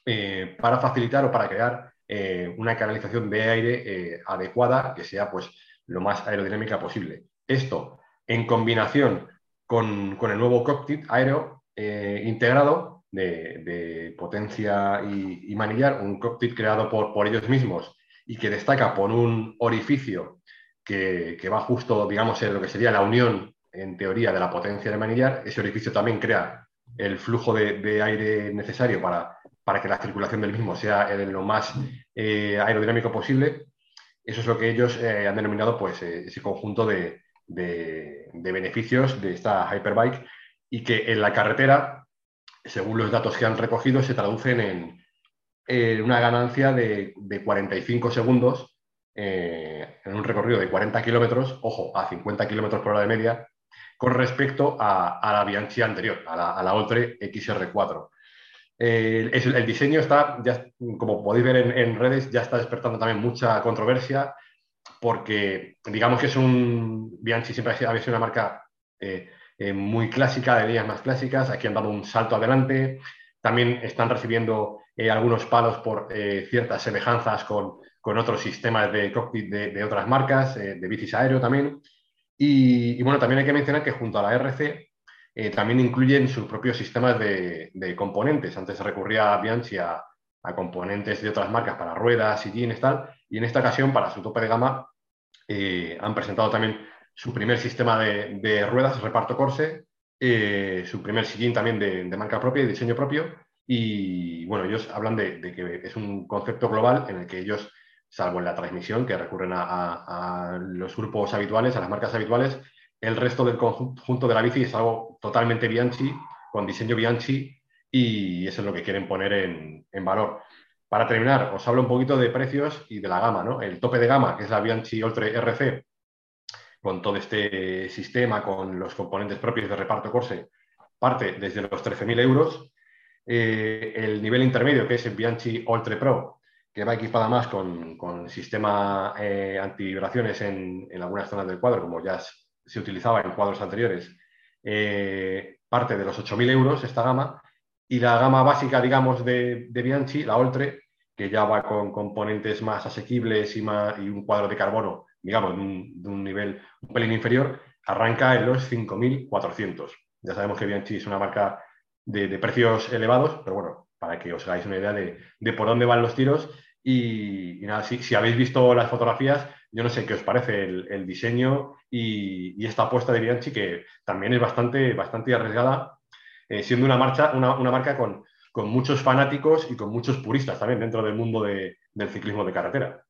eh, para facilitar o para crear eh, una canalización de aire eh, adecuada que sea pues, lo más aerodinámica posible. Esto en combinación con, el nuevo cockpit aéreo integrado de, potencia y, manillar, un cockpit creado por, por ellos mismos y que destaca por un orificio que, va justo, digamos, en lo que sería la unión, en teoría, de la potencia de manillar. Ese orificio también crea el flujo de, aire necesario para, para que la circulación del mismo sea lo más eh, aerodinámico posible. Eso es lo que ellos eh, han denominado pues, ese conjunto de, beneficios de esta Hyperbike y que en la carretera, según los datos que han recogido, se traducen en, una ganancia de, 45 segundos en un recorrido de 40 kilómetros, ojo, a 50 kilómetros por hora de media, con respecto a, la Bianchi anterior, a la, a la Oltre XR4. el diseño está, como podéis ver en, redes, ya está despertando también mucha controversia porque digamos que es un, Bianchi siempre ha sido una marca eh, eh, muy clásica, de líneas más clásicas, aquí han dado un salto adelante, también están recibiendo eh, algunos palos por ciertas semejanzas con, otros sistemas de cockpit de, otras marcas, de bicis aéreo también. Y, bueno, también hay que mencionar que junto a la RC eh, también incluyen sus propios sistemas de, componentes. Antes recurría a Bianchi a, componentes de otras marcas para ruedas, sillines, tal, y en esta ocasión, para su tope de gama, eh, han presentado también su primer sistema de, ruedas, reparto Corse, eh, su primer sillín también de, marca propia y diseño propio. Y bueno, ellos hablan de, que es un concepto global en el que ellos salvo en la transmisión, que recurren a, los grupos habituales, a las marcas habituales. El resto del conjunto de la bici es algo totalmente Bianchi, con diseño Bianchi, y eso es lo que quieren poner en, valor. Para terminar, os hablo un poquito de precios y de la gama. ¿no? El tope de gama, que es la Bianchi Ultra RC, con todo este sistema, con los componentes propios de reparto Corse, parte desde los 13.000 euros. Eh, el nivel intermedio, que es el Bianchi Ultra Pro, que va equipada más con, con sistema eh, antivibraciones en, en, algunas zonas del cuadro, como ya se utilizaba en cuadros anteriores, eh, parte de los 8.000 euros esta gama, y la gama básica, digamos, de, de Bianchi, la Oltre, que ya va con componentes más asequibles y, más, y un cuadro de carbono, digamos, de un, de un nivel un pelín inferior, arranca en los 5.400. Ya sabemos que Bianchi es una marca de, de, precios elevados, pero bueno, para que os hagáis una idea de, de por dónde van los tiros y, nada, si, habéis visto las fotografías, yo no sé qué os parece el, diseño y, esta apuesta de Bianchi, que también es bastante, bastante arriesgada, eh, siendo una, marcha, una, marca con, muchos fanáticos y con muchos puristas también dentro del mundo del ciclismo de carretera.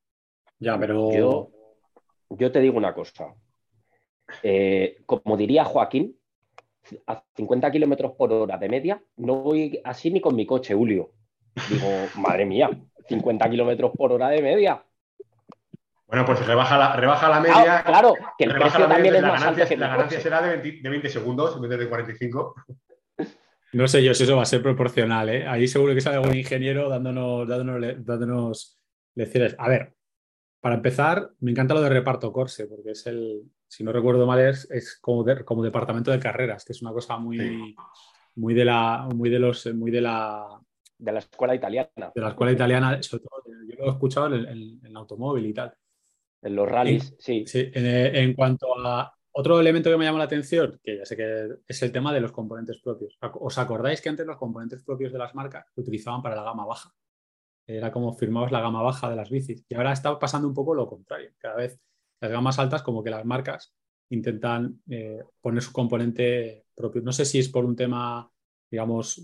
Ya, pero. Yo, yo te digo una cosa. Eh, como diría Joaquín, a 50 kilómetros por hora de media, no voy así ni con mi coche, Julio. Digo, madre mía, 50 kilómetros por hora de media. Bueno, pues rebaja la, rebaja la media. claro, que el precio también es más alto La ganancia será de 20, segundos en vez de 45. No sé yo si eso va a ser proporcional, ¿eh? Ahí seguro que sale algún ingeniero dándonos, dándonos, lecciones. A ver, para empezar, me encanta lo de reparto Corse, porque es el, si no recuerdo mal, es, como, como departamento de carreras, que es una cosa muy, muy de la, muy de los, muy de la de la escuela italiana. De la escuela italiana, sobre todo, yo lo he escuchado en el, automóvil y tal. En los rallies, sí. Sí, en, cuanto a otro elemento que me llama la atención, que ya sé que es el tema de los componentes propios. ¿Os acordáis que antes los componentes propios de las marcas se utilizaban para la gama baja? Era como firmabas la gama baja de las bicis. Y ahora está pasando un poco lo contrario. Cada vez las gamas altas, como que las marcas intentan eh, poner su componente propio. No sé si es por un tema, digamos,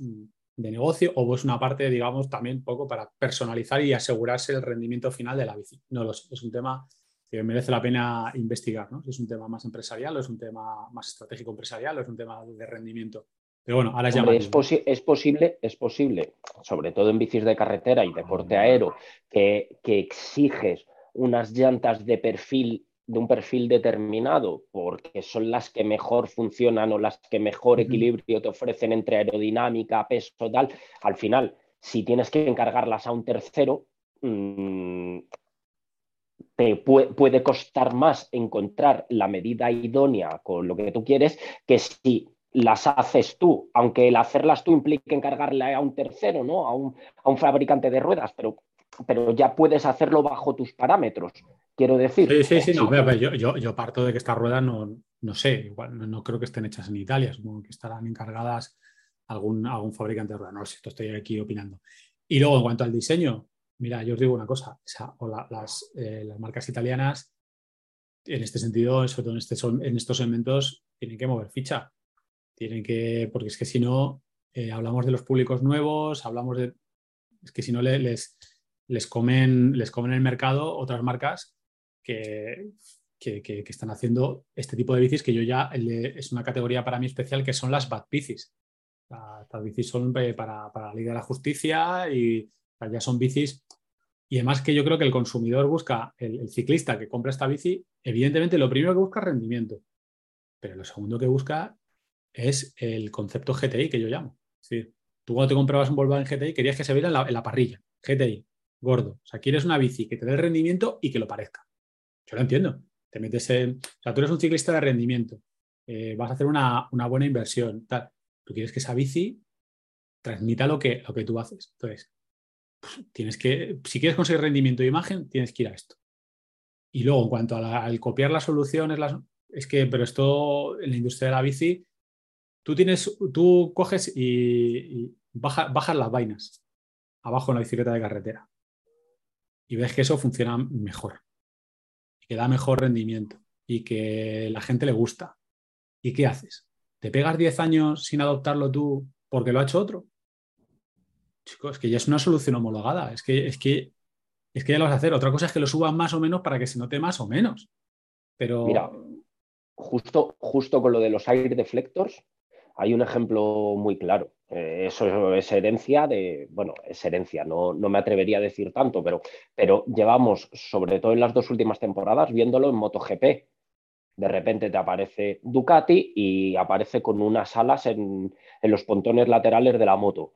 de negocio o es una parte, digamos, también un poco para personalizar y asegurarse el rendimiento final de la bici. No lo sé, es un tema que merece la pena investigar, ¿no? Si es un tema más empresarial o es un tema más estratégico empresarial o es un tema de rendimiento. Pero bueno, ahora ya es, es, posible, es posible, sobre todo en bicis de carretera y deporte aéreo, que, que exiges unas llantas de perfil de un perfil determinado, porque son las que mejor funcionan o las que mejor equilibrio te ofrecen entre aerodinámica, peso, tal, al final, si tienes que encargarlas a un tercero, mm, te puede, costar más encontrar la medida idónea con lo que tú quieres que si las haces tú, aunque el hacerlas tú implique encargarle a un tercero, ¿no? A un, a un fabricante de ruedas, pero, pero ya puedes hacerlo bajo tus parámetros quiero decir. Sí, sí, sí, no, yo, parto de que estas ruedas no, no sé, igual no, creo que estén hechas en Italia, supongo que estarán encargadas algún, algún fabricante de ruedas, no sé, esto estoy aquí opinando. Y luego, en cuanto al diseño, mira, yo os digo una cosa, o las, eh, las, marcas italianas, en este sentido, sobre todo en, este, en estos segmentos, tienen que mover ficha. Tienen que, porque es que si no, eh, hablamos de los públicos nuevos, hablamos de Es que si no les, les, comen, les comen el mercado otras marcas que, que, están haciendo este tipo de bicis que yo ya es una categoría para mí especial que son las bad bicis. Las bicis son eh, para, para la Liga de la Justicia y ya son bicis. Y además que yo creo que el consumidor busca, el, ciclista que compra esta bici, evidentemente lo primero que busca es rendimiento, pero lo segundo que busca es el concepto GTI que yo llamo. Decir, tú cuando te comprabas un Volkswagen GTI querías que se viera en la, parrilla. GTI, gordo. O sea, quieres una bici que te dé el rendimiento y que lo parezca. Yo lo entiendo. Te metes en. O sea, tú eres un ciclista de rendimiento. Eh, vas a hacer una, buena inversión. Tal. Tú quieres que esa bici transmita lo que, tú haces. Entonces, tienes que. Si quieres conseguir rendimiento de imagen, tienes que ir a esto. Y luego, en cuanto al copiar las soluciones, es que, pero esto en la industria de la bici, tú tienes, tú coges y, bajas las vainas abajo en la bicicleta de carretera y ves que eso funciona mejor que da mejor rendimiento y que la gente le gusta. ¿Y qué haces? ¿Te pegas 10 años sin adoptarlo tú porque lo ha hecho otro? Chicos, es que ya es una solución homologada. Es que, es que, es que ya lo vas a hacer. Otra cosa es que lo suban más o menos para que se note más o menos. Pero. Mira, justo, justo con lo de los air deflectors, hay un ejemplo muy claro. Eh, eso es herencia de, bueno, es herencia, no, no, me atrevería a decir tanto, pero, pero llevamos, sobre todo en las dos últimas temporadas, viéndolo en MotoGP. De repente te aparece Ducati y aparece con unas alas en, los pontones laterales de la moto.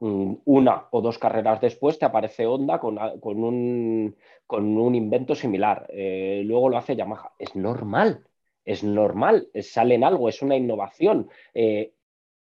Mm, una o dos carreras después te aparece Honda con, un, con un, invento similar. Eh, luego lo hace Yamaha. Es normal es normal, sale en algo, es una innovación. Eh,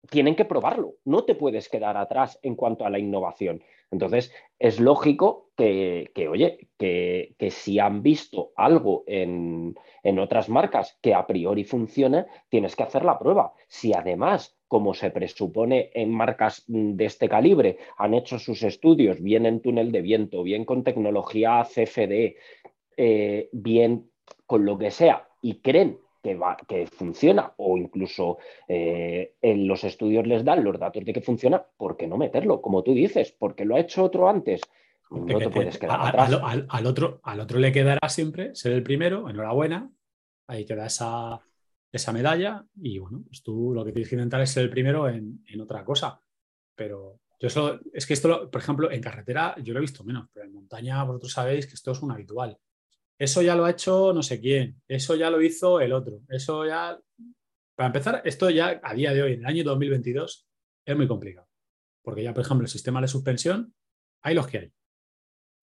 tienen que probarlo, no te puedes quedar atrás en cuanto a la innovación. Entonces, es lógico que, oye, que, si han visto algo en, en, otras marcas que a priori funcione, tienes que hacer la prueba. Si además, como se presupone en marcas de este calibre, han hecho sus estudios bien en túnel de viento, bien con tecnología CFD, eh, bien con lo que sea, y creen que, funciona o incluso eh, en los estudios les dan los datos de que funciona, ¿por qué no meterlo? Como tú dices, porque lo ha hecho otro antes. No te puedes quedar atrás. Al, otro, al otro le quedará siempre ser el primero, enhorabuena, ahí queda esa, esa medalla y bueno, pues tú lo que tienes que intentar es ser el primero en, otra cosa. Pero yo solo, es que esto, por ejemplo, en carretera yo lo he visto menos, pero en montaña vosotros sabéis que esto es un habitual. Eso ya lo ha hecho no sé quién, eso ya lo hizo el otro, eso ya... Para empezar, esto ya a día de hoy, en el año 2022, es muy complicado. Porque ya, por ejemplo, el sistema de suspensión, hay los que hay.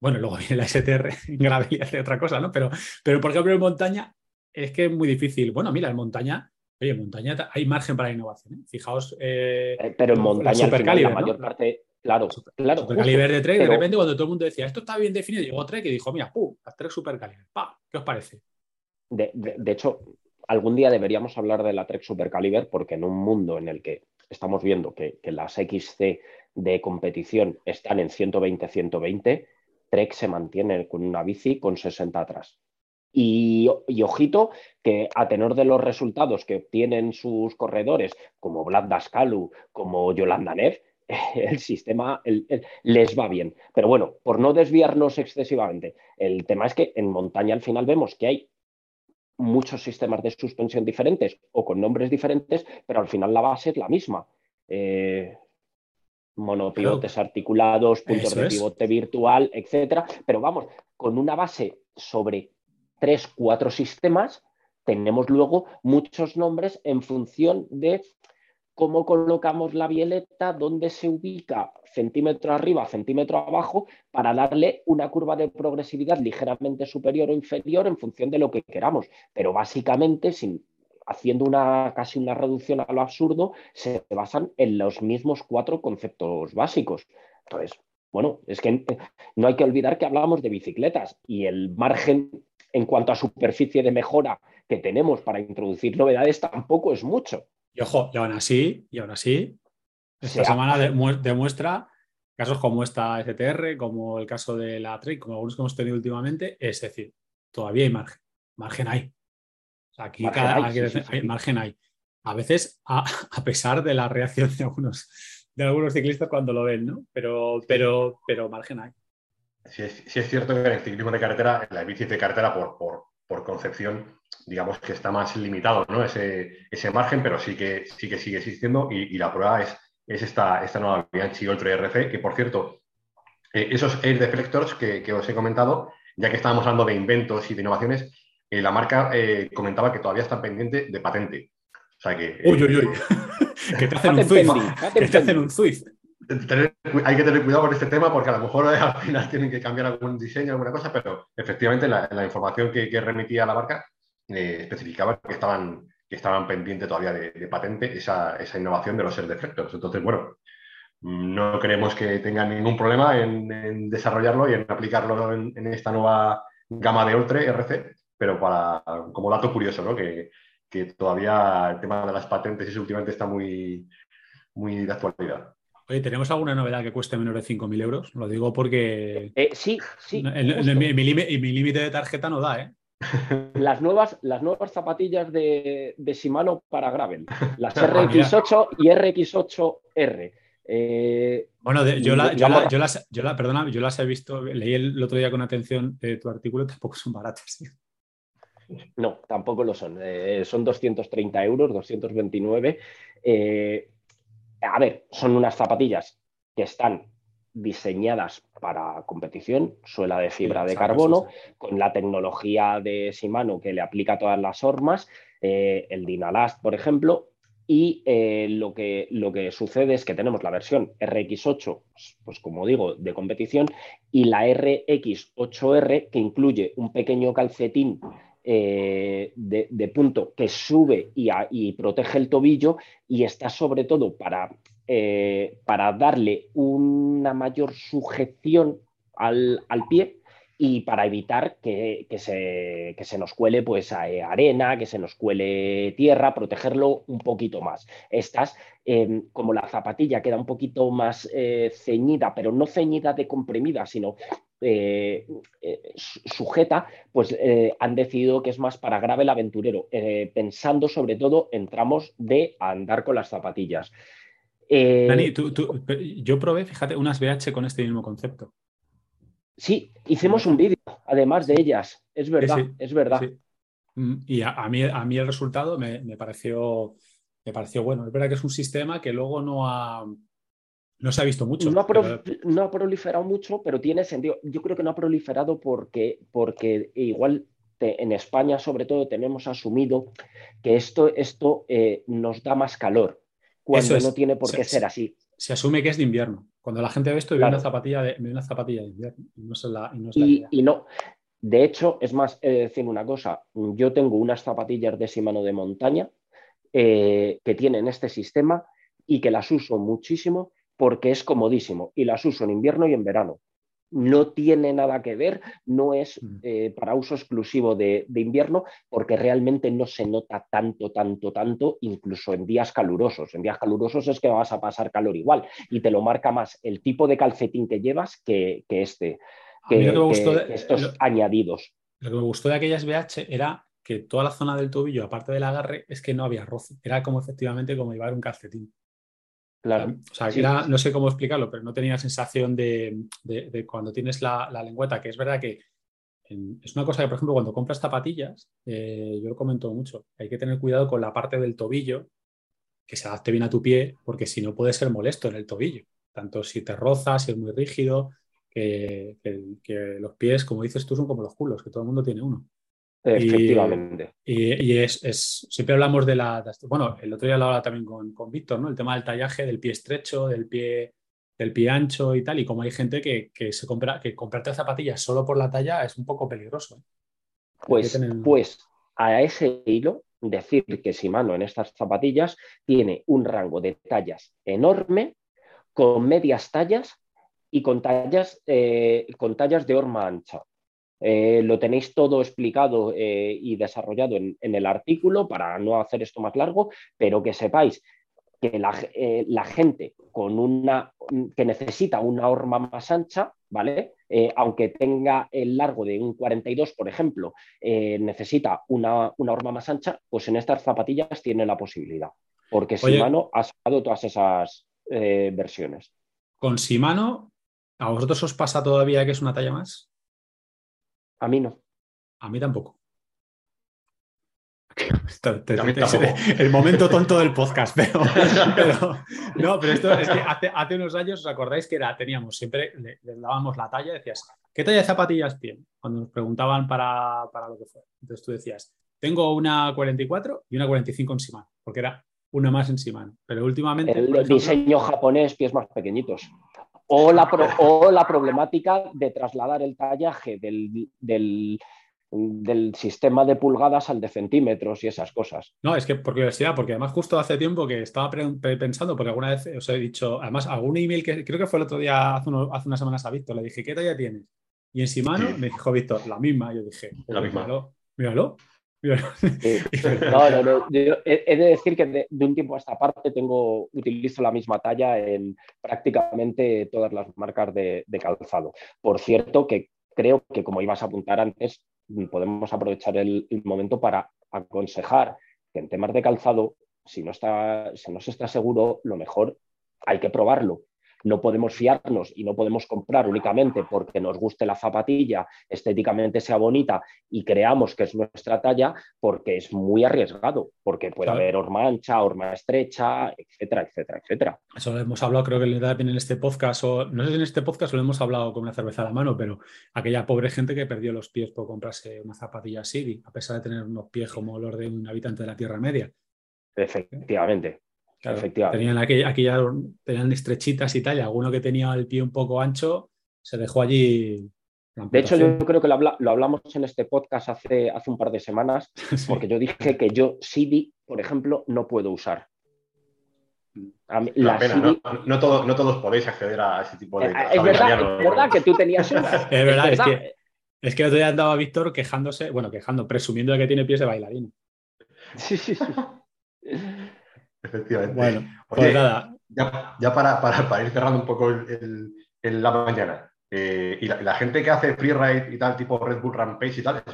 Bueno, luego viene la STR en gravedad y hace otra cosa, ¿no? Pero, pero, por ejemplo, en montaña es que es muy difícil. Bueno, mira, en montaña, oye, en montaña hay margen para innovación. ¿eh? Fijaos. Eh, eh, pero en montaña, la mayor parte Claro, claro. Supercaliber de Trek, de repente cuando todo el mundo decía, esto está bien definido, llegó Trek y dijo, mira, ¡pum! Las Trek Supercaliber. ¡Pa! ¿Qué os parece? De, hecho, algún día deberíamos hablar de la Trek Supercaliber porque en un mundo en el que estamos viendo que, las XC de competición están en 120-120, Trek se mantiene con una bici con 60 atrás. Y, y, ojito que a tenor de los resultados que obtienen sus corredores, como Vlad Daskalu, como Yolanda Neff, el sistema les va bien. Pero bueno, por no desviarnos excesivamente, el tema es que en montaña al final vemos que hay muchos sistemas de suspensión diferentes o con nombres diferentes, pero al final la base es la misma. Eh, monopivotes articulados, puntos de pivote virtual, etcétera. Pero vamos, con una base sobre tres, cuatro sistemas, tenemos luego muchos nombres en función de cómo colocamos la violeta, dónde se ubica centímetro arriba, centímetro abajo, para darle una curva de progresividad ligeramente superior o inferior en función de lo que queramos. Pero básicamente, sin, haciendo una, casi una reducción a lo absurdo, se basan en los mismos cuatro conceptos básicos. Entonces, bueno, es que no hay que olvidar que hablamos de bicicletas y el margen en cuanto a superficie de mejora que tenemos para introducir novedades tampoco es mucho. Y ojo, y aún así, y aún así, esta semana demuestra casos como esta STR, como el caso de la TRIC, como algunos que hemos tenido últimamente, es decir, todavía hay margen, margen hay. aquí margen, cada, hay, margen hay. A veces, a, pesar de la reacción de algunos, de algunos ciclistas cuando lo ven, ¿no? Pero, pero, pero margen hay. Sí es, cierto que en el ciclismo de carretera, en la bici de carretera, por, por, concepción, digamos que está más limitado ¿no? ese, ese margen, pero sí que, sí que sigue existiendo y, la prueba es, es esta, esta nueva Bianchi Ultra RC, que por cierto, eh, esos air deflectors que, que, os he comentado, ya que estábamos hablando de inventos y de innovaciones, eh, la marca eh, comentaba que todavía está pendiente de patente. O sea que... Uy, uy, uy. que te hacen un Zwift. Que te hacen un Zwift hay que tener cuidado con este tema porque a lo mejor al final tienen que cambiar algún diseño, alguna cosa, pero efectivamente la, la información que, remitía la marca eh, especificaba que estaban, que estaban pendientes todavía de, patente esa, esa, innovación de los ser defectos. Entonces, bueno, no creemos que tengan ningún problema en, desarrollarlo y en aplicarlo en, esta nueva gama de Ultra RC, pero para, como dato curioso, ¿no? que, que todavía el tema de las patentes es últimamente está muy, muy de actualidad. Oye, ¿tenemos alguna novedad que cueste menos de 5.000 euros? Lo digo porque. Eh, sí, sí. mi, límite de tarjeta no da, ¿eh? Las nuevas, las nuevas zapatillas de, de Shimano para Gravel, las RX8 y RX8R. Eh, bueno, yo, las, perdona, yo las he visto, leí el, otro día con atención eh, tu artículo, tampoco son baratas. No, tampoco lo son. son 230 euros, 229 a ver, son unas zapatillas que están diseñadas para competición, suela de fibra de carbono, con la tecnología de Shimano que le aplica todas las hormas, eh, el Dynalast, por ejemplo, y eh, lo, que, lo, que, sucede es que tenemos la versión RX8, pues como digo, de competición, y la RX8R, que incluye un pequeño calcetín eh, de, punto que sube y, protege el tobillo y está sobre todo para, eh, para darle una mayor sujeción al, pie y para evitar que, se, se, nos cuele pues, arena, que se nos cuele tierra, protegerlo un poquito más. Estas, em, como la zapatilla queda un poquito más eh, ceñida, pero no ceñida de comprimida, sino eh, eh, sujeta, pues eh, han decidido que es más para grave el aventurero, pensando sobre todo en tramos de andar con las zapatillas. Dani, yo probé, fíjate, unas BH con este mismo concepto. Sí, hicimos un vídeo, además de ellas, es verdad, es verdad. Mm, y a, mí, a mí el resultado me, pareció, me pareció bueno. Es verdad que es un sistema que luego no ha, no se ha visto mucho. No ha, proliferado mucho, pero tiene sentido. Yo creo que no ha proliferado porque, porque igual en España, sobre todo, tenemos asumido que esto, esto eh, nos da más calor, cuando no tiene por qué ser así. Se asume que es de invierno. Cuando la gente ve esto, ve, una, zapatilla de, una zapatilla de invierno. Y no, la, y, no, De hecho, es más, he de decir una cosa. Yo tengo unas zapatillas de Shimano de montaña eh, que tienen este sistema y que las uso muchísimo porque es comodísimo y las uso en invierno y en verano. No tiene nada que ver, no es mm. eh, para uso exclusivo de, invierno, porque realmente no se nota tanto, tanto, tanto, incluso en días calurosos. En días calurosos es que vas a pasar calor igual y te lo marca más el tipo de calcetín que llevas que, este, que, estos añadidos. Lo que me gustó de aquellas BH era que toda la zona del tobillo, aparte del agarre, es que no había roce. Era como efectivamente como llevar un calcetín. Claro. O sea, no sé cómo explicarlo, pero no tenía sensación de, cuando tienes la, lengüeta, que es verdad que es una cosa que, por ejemplo, cuando compras zapatillas, eh, yo lo comento mucho, hay que tener cuidado con la parte del tobillo que se adapte bien a tu pie, porque si no puede ser molesto en el tobillo, tanto si te rozas, si es muy rígido, que, que los pies, como dices tú, son como los culos, que todo el mundo tiene uno. Efectivamente. Y, es, siempre hablamos de la. bueno, el otro día hablaba también con, con Víctor, ¿no? El tema del tallaje, del pie estrecho, del pie, del pie ancho y tal. Y como hay gente que, se compra, que comprarte zapatillas solo por la talla es un poco peligroso. ¿eh? Pues, pues a ese hilo, decir que Shimano en estas zapatillas tiene un rango de tallas enorme, con medias tallas y con tallas, eh, con tallas de horma ancha. Eh, lo tenéis todo explicado eh, y desarrollado en, el artículo para no hacer esto más largo, pero que sepáis que la, eh, gente con una que necesita una horma más ancha, ¿vale? aunque tenga el largo de un 42, por ejemplo, necesita una, una, horma más ancha, pues en estas zapatillas tiene la posibilidad. Porque Shimano ha sacado todas esas, versiones. Con Shimano, ¿a vosotros os pasa todavía que es una talla más? A mí no. A mí tampoco. el momento tonto del podcast, pero, no, pero esto es que hace, unos años, ¿os acordáis que era, teníamos siempre, le, dábamos la talla, decías, ¿qué talla de zapatillas tiene? Cuando nos preguntaban para, para lo que fue. Entonces tú decías, tengo una 44 y una 45 en Shimano, porque era una más en Shimano. Pero últimamente. El diseño japonés, pies más pequeñitos. O la, o la problemática de trasladar el tallaje del, del, del, sistema de pulgadas al de centímetros y esas cosas. No, es que por curiosidad, porque además justo hace tiempo que estaba pensando, porque alguna vez os he dicho, además algún email que creo que fue el otro día, hace, hace unas semanas a Víctor, le dije, ¿qué talla tienes? Y en Shimano me dijo Víctor, la misma. Yo dije, la misma. Míralo, No, no, no. he, de decir que de, un tiempo a esta parte tengo, utilizo la misma talla en prácticamente todas las marcas de, calzado. Por cierto, que creo que como ibas a apuntar antes, podemos aprovechar el, momento para aconsejar que en temas de calzado, si no, está, si no se está seguro, lo mejor hay que probarlo no podemos fiarnos y no podemos comprar únicamente porque nos guste la zapatilla, estéticamente sea bonita y creamos que es nuestra talla, porque es muy arriesgado, porque puede haber horma ancha, horma estrecha, etcétera, etcétera, etcétera. Eso lo hemos hablado, creo que en este podcast, o no sé si en este podcast lo hemos hablado con una cerveza a la mano, pero aquella pobre gente que perdió los pies por comprarse una zapatilla así, a pesar de tener unos pies como los de un habitante de la Tierra Media. Efectivamente. Tenían aquella, tenían estrechitas y tal, y alguno que tenía el pie un poco ancho se dejó allí. De hecho, yo creo que lo, hablamos en este podcast hace, hace un par de semanas, porque yo dije que yo CD, por ejemplo, no puedo usar. no, todos podéis acceder a ese tipo de cosas. Es verdad, que tú tenías una. es verdad, es, que, es que el otro día andaba Víctor quejándose, bueno, quejando, presumiendo de que tiene pies de bailarín. Sí, sí, sí. Efectivamente. Bueno, pues nada. Ya, para, para, ir cerrando un poco el, la mañana. Eh, y la, gente que hace freeride y tal, tipo Red Bull Rampage y tal,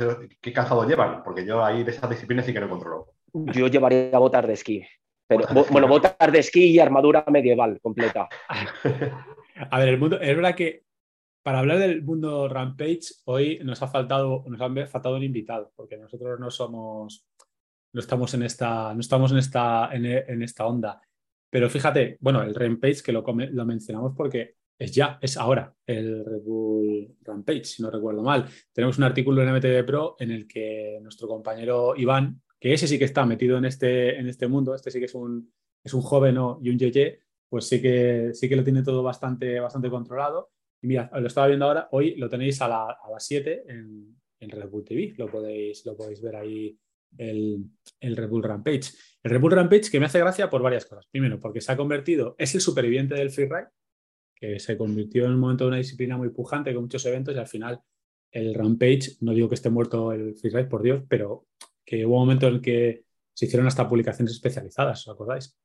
¿qué calzado llevan? Porque yo ahí de esas disciplinas sí que no controlo. Yo llevaría botas de esquí. Pero, bueno, botas de esquí y armadura medieval completa. A ver, el mundo, es verdad que para hablar del mundo Rampage, hoy nos ha faltado, nos ha faltado un invitado, porque nosotros no somos no estamos en esta, no estamos en esta, en, esta onda. Pero fíjate, bueno, el Rampage que lo, lo mencionamos porque es ya, es ahora el Red Bull Rampage, si no recuerdo mal. Tenemos un artículo en MTV Pro en el que nuestro compañero Iván, que ese sí que está metido en este, en este mundo, este sí que es un, es un joven y un yeye, pues sí que, sí que lo tiene todo bastante, bastante controlado. Y mira, lo estaba viendo ahora, hoy lo tenéis a, a las 7 en, en Red Bull TV, lo podéis, lo podéis ver ahí el, el Red Bull Rampage. El Red Bull Rampage que me hace gracia por varias cosas. Primero, porque se ha convertido, es el superviviente del freeride, que se convirtió en un momento de una disciplina muy pujante con muchos eventos y al final el Rampage, no digo que esté muerto el freeride, por Dios, pero que hubo un momento en el que se hicieron hasta publicaciones especializadas, ¿os acordáis?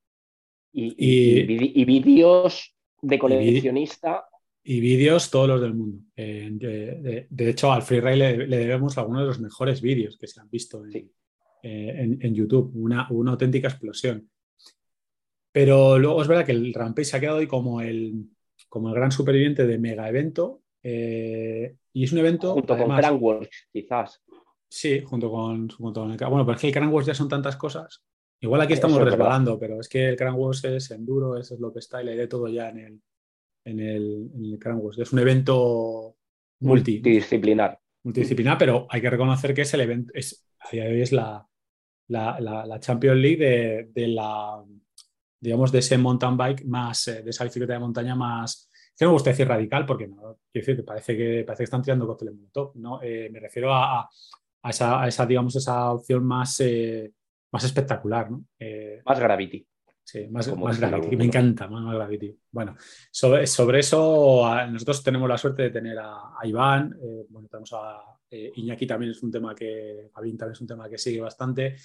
Y, vídeos de coleccionista. Y vídeos todos los del mundo. Eh, de, hecho, al freeride le, debemos algunos de los mejores vídeos que se han visto en, eh, en, YouTube, una, una, auténtica explosión. Pero luego es verdad que el Rampage se ha quedado ahí como el, como el gran superviviente de mega evento. Eh, y es un evento. Junto con Crankworks, quizás. Sí, junto con, junto con el, Bueno, pero es que el Crankworks ya son tantas cosas. Igual aquí estamos resbalando, pero es que el Crankworks es enduro, eso es lo que está y le de todo ya en el, en el, en el Crankworks. Es un evento multidisciplinar. Multidisciplinar, pero hay que reconocer que es el evento, es, a día de hoy es la, la, la, Champions League de, la, digamos, de ese mountain bike más, eh, de esa bicicleta de montaña más, que me gusta decir radical, porque no, quiero decir que parece que, parece que están tirando cócteles top, ¿no? Eh, me refiero a, a, esa, a, esa, digamos, esa opción más, eh, más espectacular, ¿no? más gravity. Sí, más, más gravity, me encanta, más, gravity. Bueno, sobre, sobre eso, nosotros tenemos la suerte de tener a, Iván, bueno, tenemos a, eh, Iñaki también es un tema que, también es un tema que sigue bastante.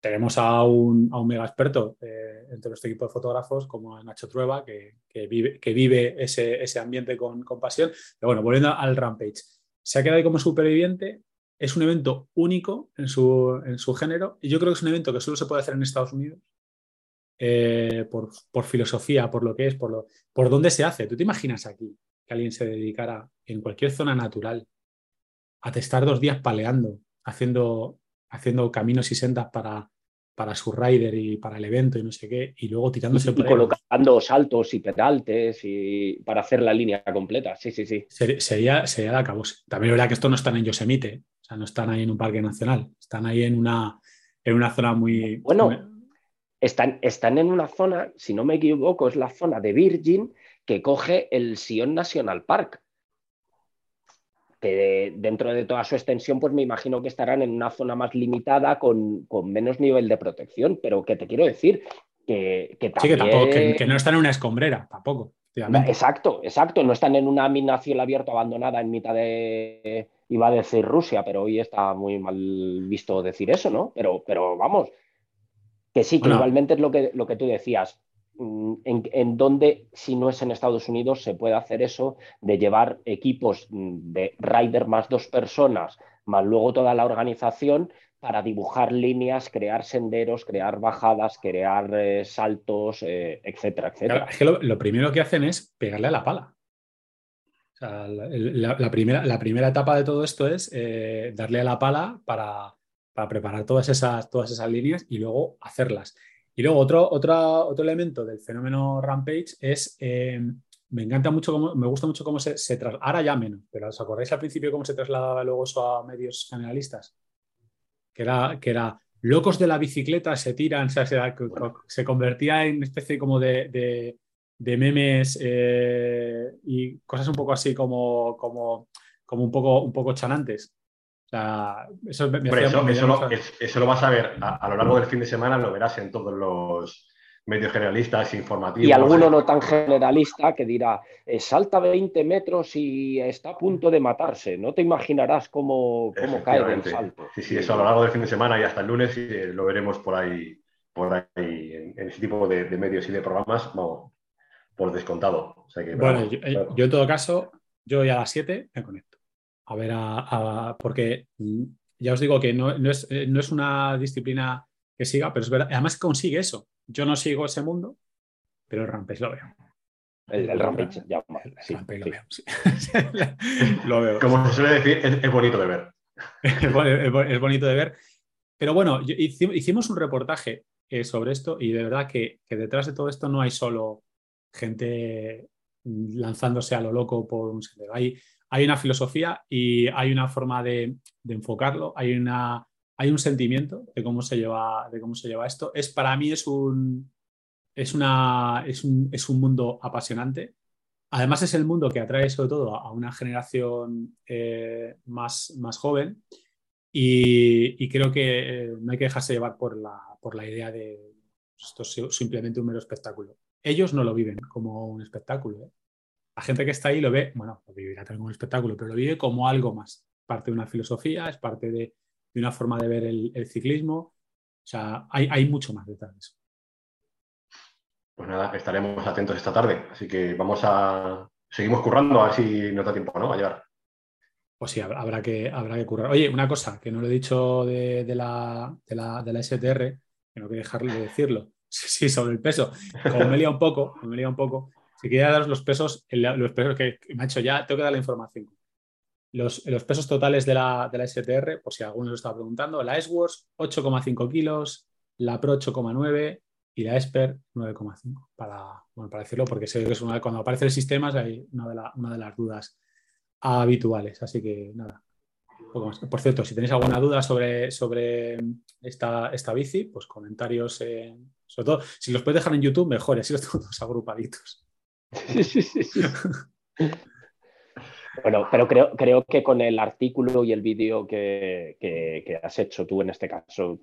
Tenemos a un, a un mega experto eh, entre nuestro equipo de fotógrafos, como Nacho Trueba, que, vive, que vive ese, ese ambiente con, con, pasión. Pero bueno, volviendo al Rampage, se ha quedado ahí como superviviente. Es un evento único en su, en su género y yo creo que es un evento que solo se puede hacer en Estados Unidos. Eh, por, filosofía, por lo que es, por, lo, por dónde se hace. ¿Tú te imaginas aquí que alguien se dedicara en cualquier zona natural a testar dos días paleando, haciendo, haciendo caminos y sendas para, para su rider y para el evento y no sé qué, y luego tirándose y, colocando saltos y pedaltes y para hacer la línea completa. Sí, sí, sí. Sería, sería la cabose. También es verdad que esto no están en Yosemite, o sea, no están ahí en un parque nacional, están ahí en una, en una zona muy. Bueno, Están, están en una zona, si no me equivoco, es la zona de Virgin que coge el Sion National Park que dentro de toda su extensión, pues me imagino que estarán en una zona más limitada con, menos nivel de protección, pero que te quiero decir que, que también... Sí, que, no están en una escombrera, tampoco. Exacto, exacto, no están en una mina cielo abierto abandonada en mitad de, iba a decir Rusia, pero hoy está muy mal visto decir eso, ¿no? Pero, pero vamos, que sí, que igualmente es lo que, lo que tú decías, Mm, en, en donde, si no es en Estados Unidos, se puede hacer eso de llevar equipos mm, de rider más dos personas, más luego toda la organización para dibujar líneas, crear senderos, crear bajadas, crear eh, saltos, eh, etcétera, etcétera. es que lo, primero que hacen es pegarle a la pala. la, primera, la, primera, etapa de todo esto es eh, darle a la pala para, para, preparar todas esas, todas esas líneas y luego hacerlas. Y luego otro, otro, otro elemento del fenómeno Rampage es, eh, me encanta mucho, cómo, me gusta mucho cómo se, se traslada, ahora ya menos, pero ¿os acordáis al principio cómo se trasladaba luego eso a medios generalistas? Que era, que era locos de la bicicleta se tiran, se, se, convertía en especie como de, de, memes eh, y cosas un poco así como, como, como un, poco, un poco chanantes eso, eso, lo, vas a ver a, lo largo del fin de semana, lo verás en todos los medios generalistas, informativos. Y alguno no tan generalista que dirá, eh, salta 20 metros y está a punto de matarse. No te imaginarás cómo, cómo cae del salto. Sí, sí, eso a lo largo del fin de semana y hasta el lunes eh, lo veremos por ahí, por ahí en, ese tipo de, medios y de programas, por descontado. bueno, eh, yo, en todo caso, yo ya a las 7 me conecto a ver, a, porque mm, ya os digo que no, es, eh, no, es, una disciplina que siga, pero es verdad, además consigue eso. Yo no sigo ese mundo, pero el Rampage lo veo. El, Rampage, ya, sí, lo veo. lo veo. Como se suele decir, es, bonito de ver. es, bonito de ver. Pero bueno, hicimos un reportaje eh, sobre esto y de verdad que, que detrás de todo esto no hay solo gente lanzándose a lo loco por un sendero. Hay, hay una filosofía y hay una forma de, enfocarlo, hay, una, hay un sentimiento de cómo se lleva, de cómo se lleva esto. Es, para mí es un, es, una, es, un, es un mundo apasionante. Además es el mundo que atrae sobre todo a una generación eh, más, más joven y, creo que eh, no hay que dejarse llevar por la, por la idea de esto es simplemente un mero espectáculo. Ellos no lo viven como un espectáculo. ¿eh? La gente que está ahí lo ve, bueno, lo vivirá también como un espectáculo, pero lo vive como algo más. Parte de una filosofía, es parte de, una forma de ver el, ciclismo. O sea, hay, mucho más detrás de eso. Pues nada, estaremos atentos esta tarde. Así que vamos a. Seguimos currando a ver si nos da tiempo, ¿no? A llevar. Pues sí, habrá que, habrá que currar. Oye, una cosa que no lo he dicho de, la, de, la, de la STR, que no quiero dejarle de decirlo. Sí, sobre el peso. Como me lía un poco, me lía un poco, si quería daros los pesos, los pesos que, me ha hecho ya, tengo que dar la información. Los, pesos totales de la, de la, STR, por si alguno lo estaba preguntando, la S-Works 8,5 kilos, la Pro 8,9 y la Esper 9,5. Para, bueno, para decirlo, porque sé que es una, cuando aparece el sistema es una de, una de las dudas habituales. Así que nada. Por cierto, si tenéis alguna duda sobre, sobre esta, esta bici, pues comentarios, sobre todo, si los podéis dejar en YouTube, mejor, así los tengo todos agrupaditos. Bueno, pero creo, creo que con el artículo y el vídeo que, has hecho tú en este caso,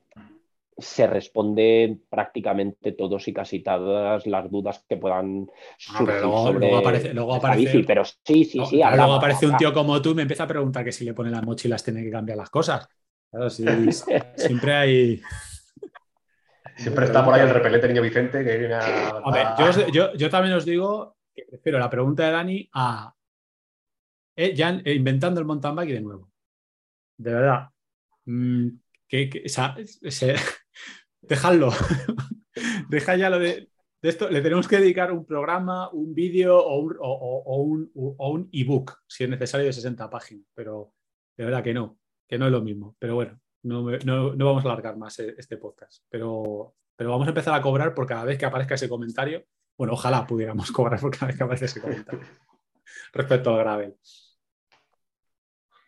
se responde prácticamente todos y casi todas las dudas que puedan surgir luego, aparece, luego aparece, pero sí, sí, sí. luego aparece un tío como tú y me empieza a preguntar que si le pone las mochilas tiene que cambiar las cosas. siempre hay... Siempre está por ahí el repelente niño Vicente que viene yo, yo, también os digo prefiero la pregunta de Dani a eh, ya eh, inventando el mountain bike de nuevo. De verdad. Mm, que, dejadlo. deja ya lo de, esto. Le tenemos que dedicar un programa, un vídeo o un, o, un, ebook, si es necesario, de 60 páginas. Pero de verdad que no, que no es lo mismo. Pero bueno, no, vamos a alargar más e, este podcast. Pero, pero vamos a empezar a cobrar por cada vez que aparezca ese comentario. Bueno, ojalá pudiéramos cobrar por cada vez que aparezca ese comentario respecto al gravel.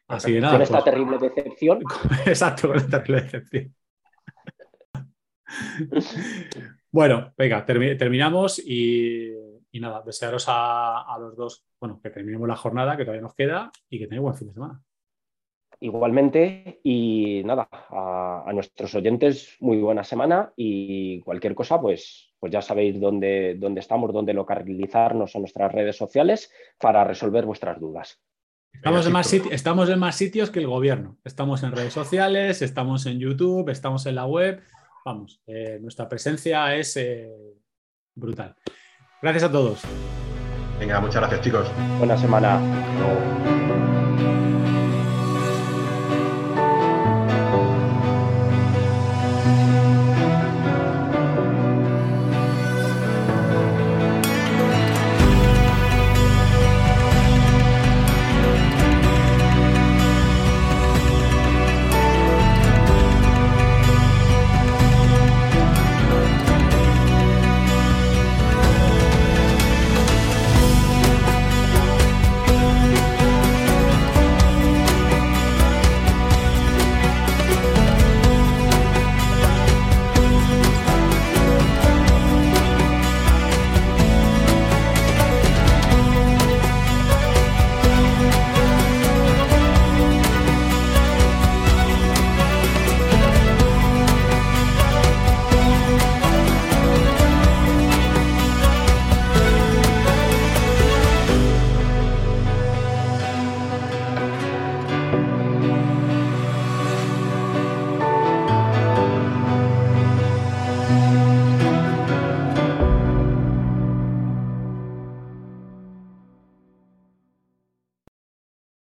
Así que nada. Con esta pues terrible decepción. Exacto, con esta terrible decepción. bueno, venga, terminamos y, nada, desearos a, los dos, bueno, que terminemos la jornada, que todavía nos queda y que tengáis buen fin de semana. Igualmente, y nada, a, nuestros oyentes, muy buena semana y cualquier cosa, pues, pues ya sabéis dónde, dónde estamos, dónde localizarnos en nuestras redes sociales para resolver vuestras dudas. Estamos en, más estamos en más sitios que el gobierno. Estamos en redes sociales, estamos en YouTube, estamos en la web vamos, eh, nuestra presencia es eh, brutal. Gracias a todos. Venga, muchas gracias chicos. Buena semana.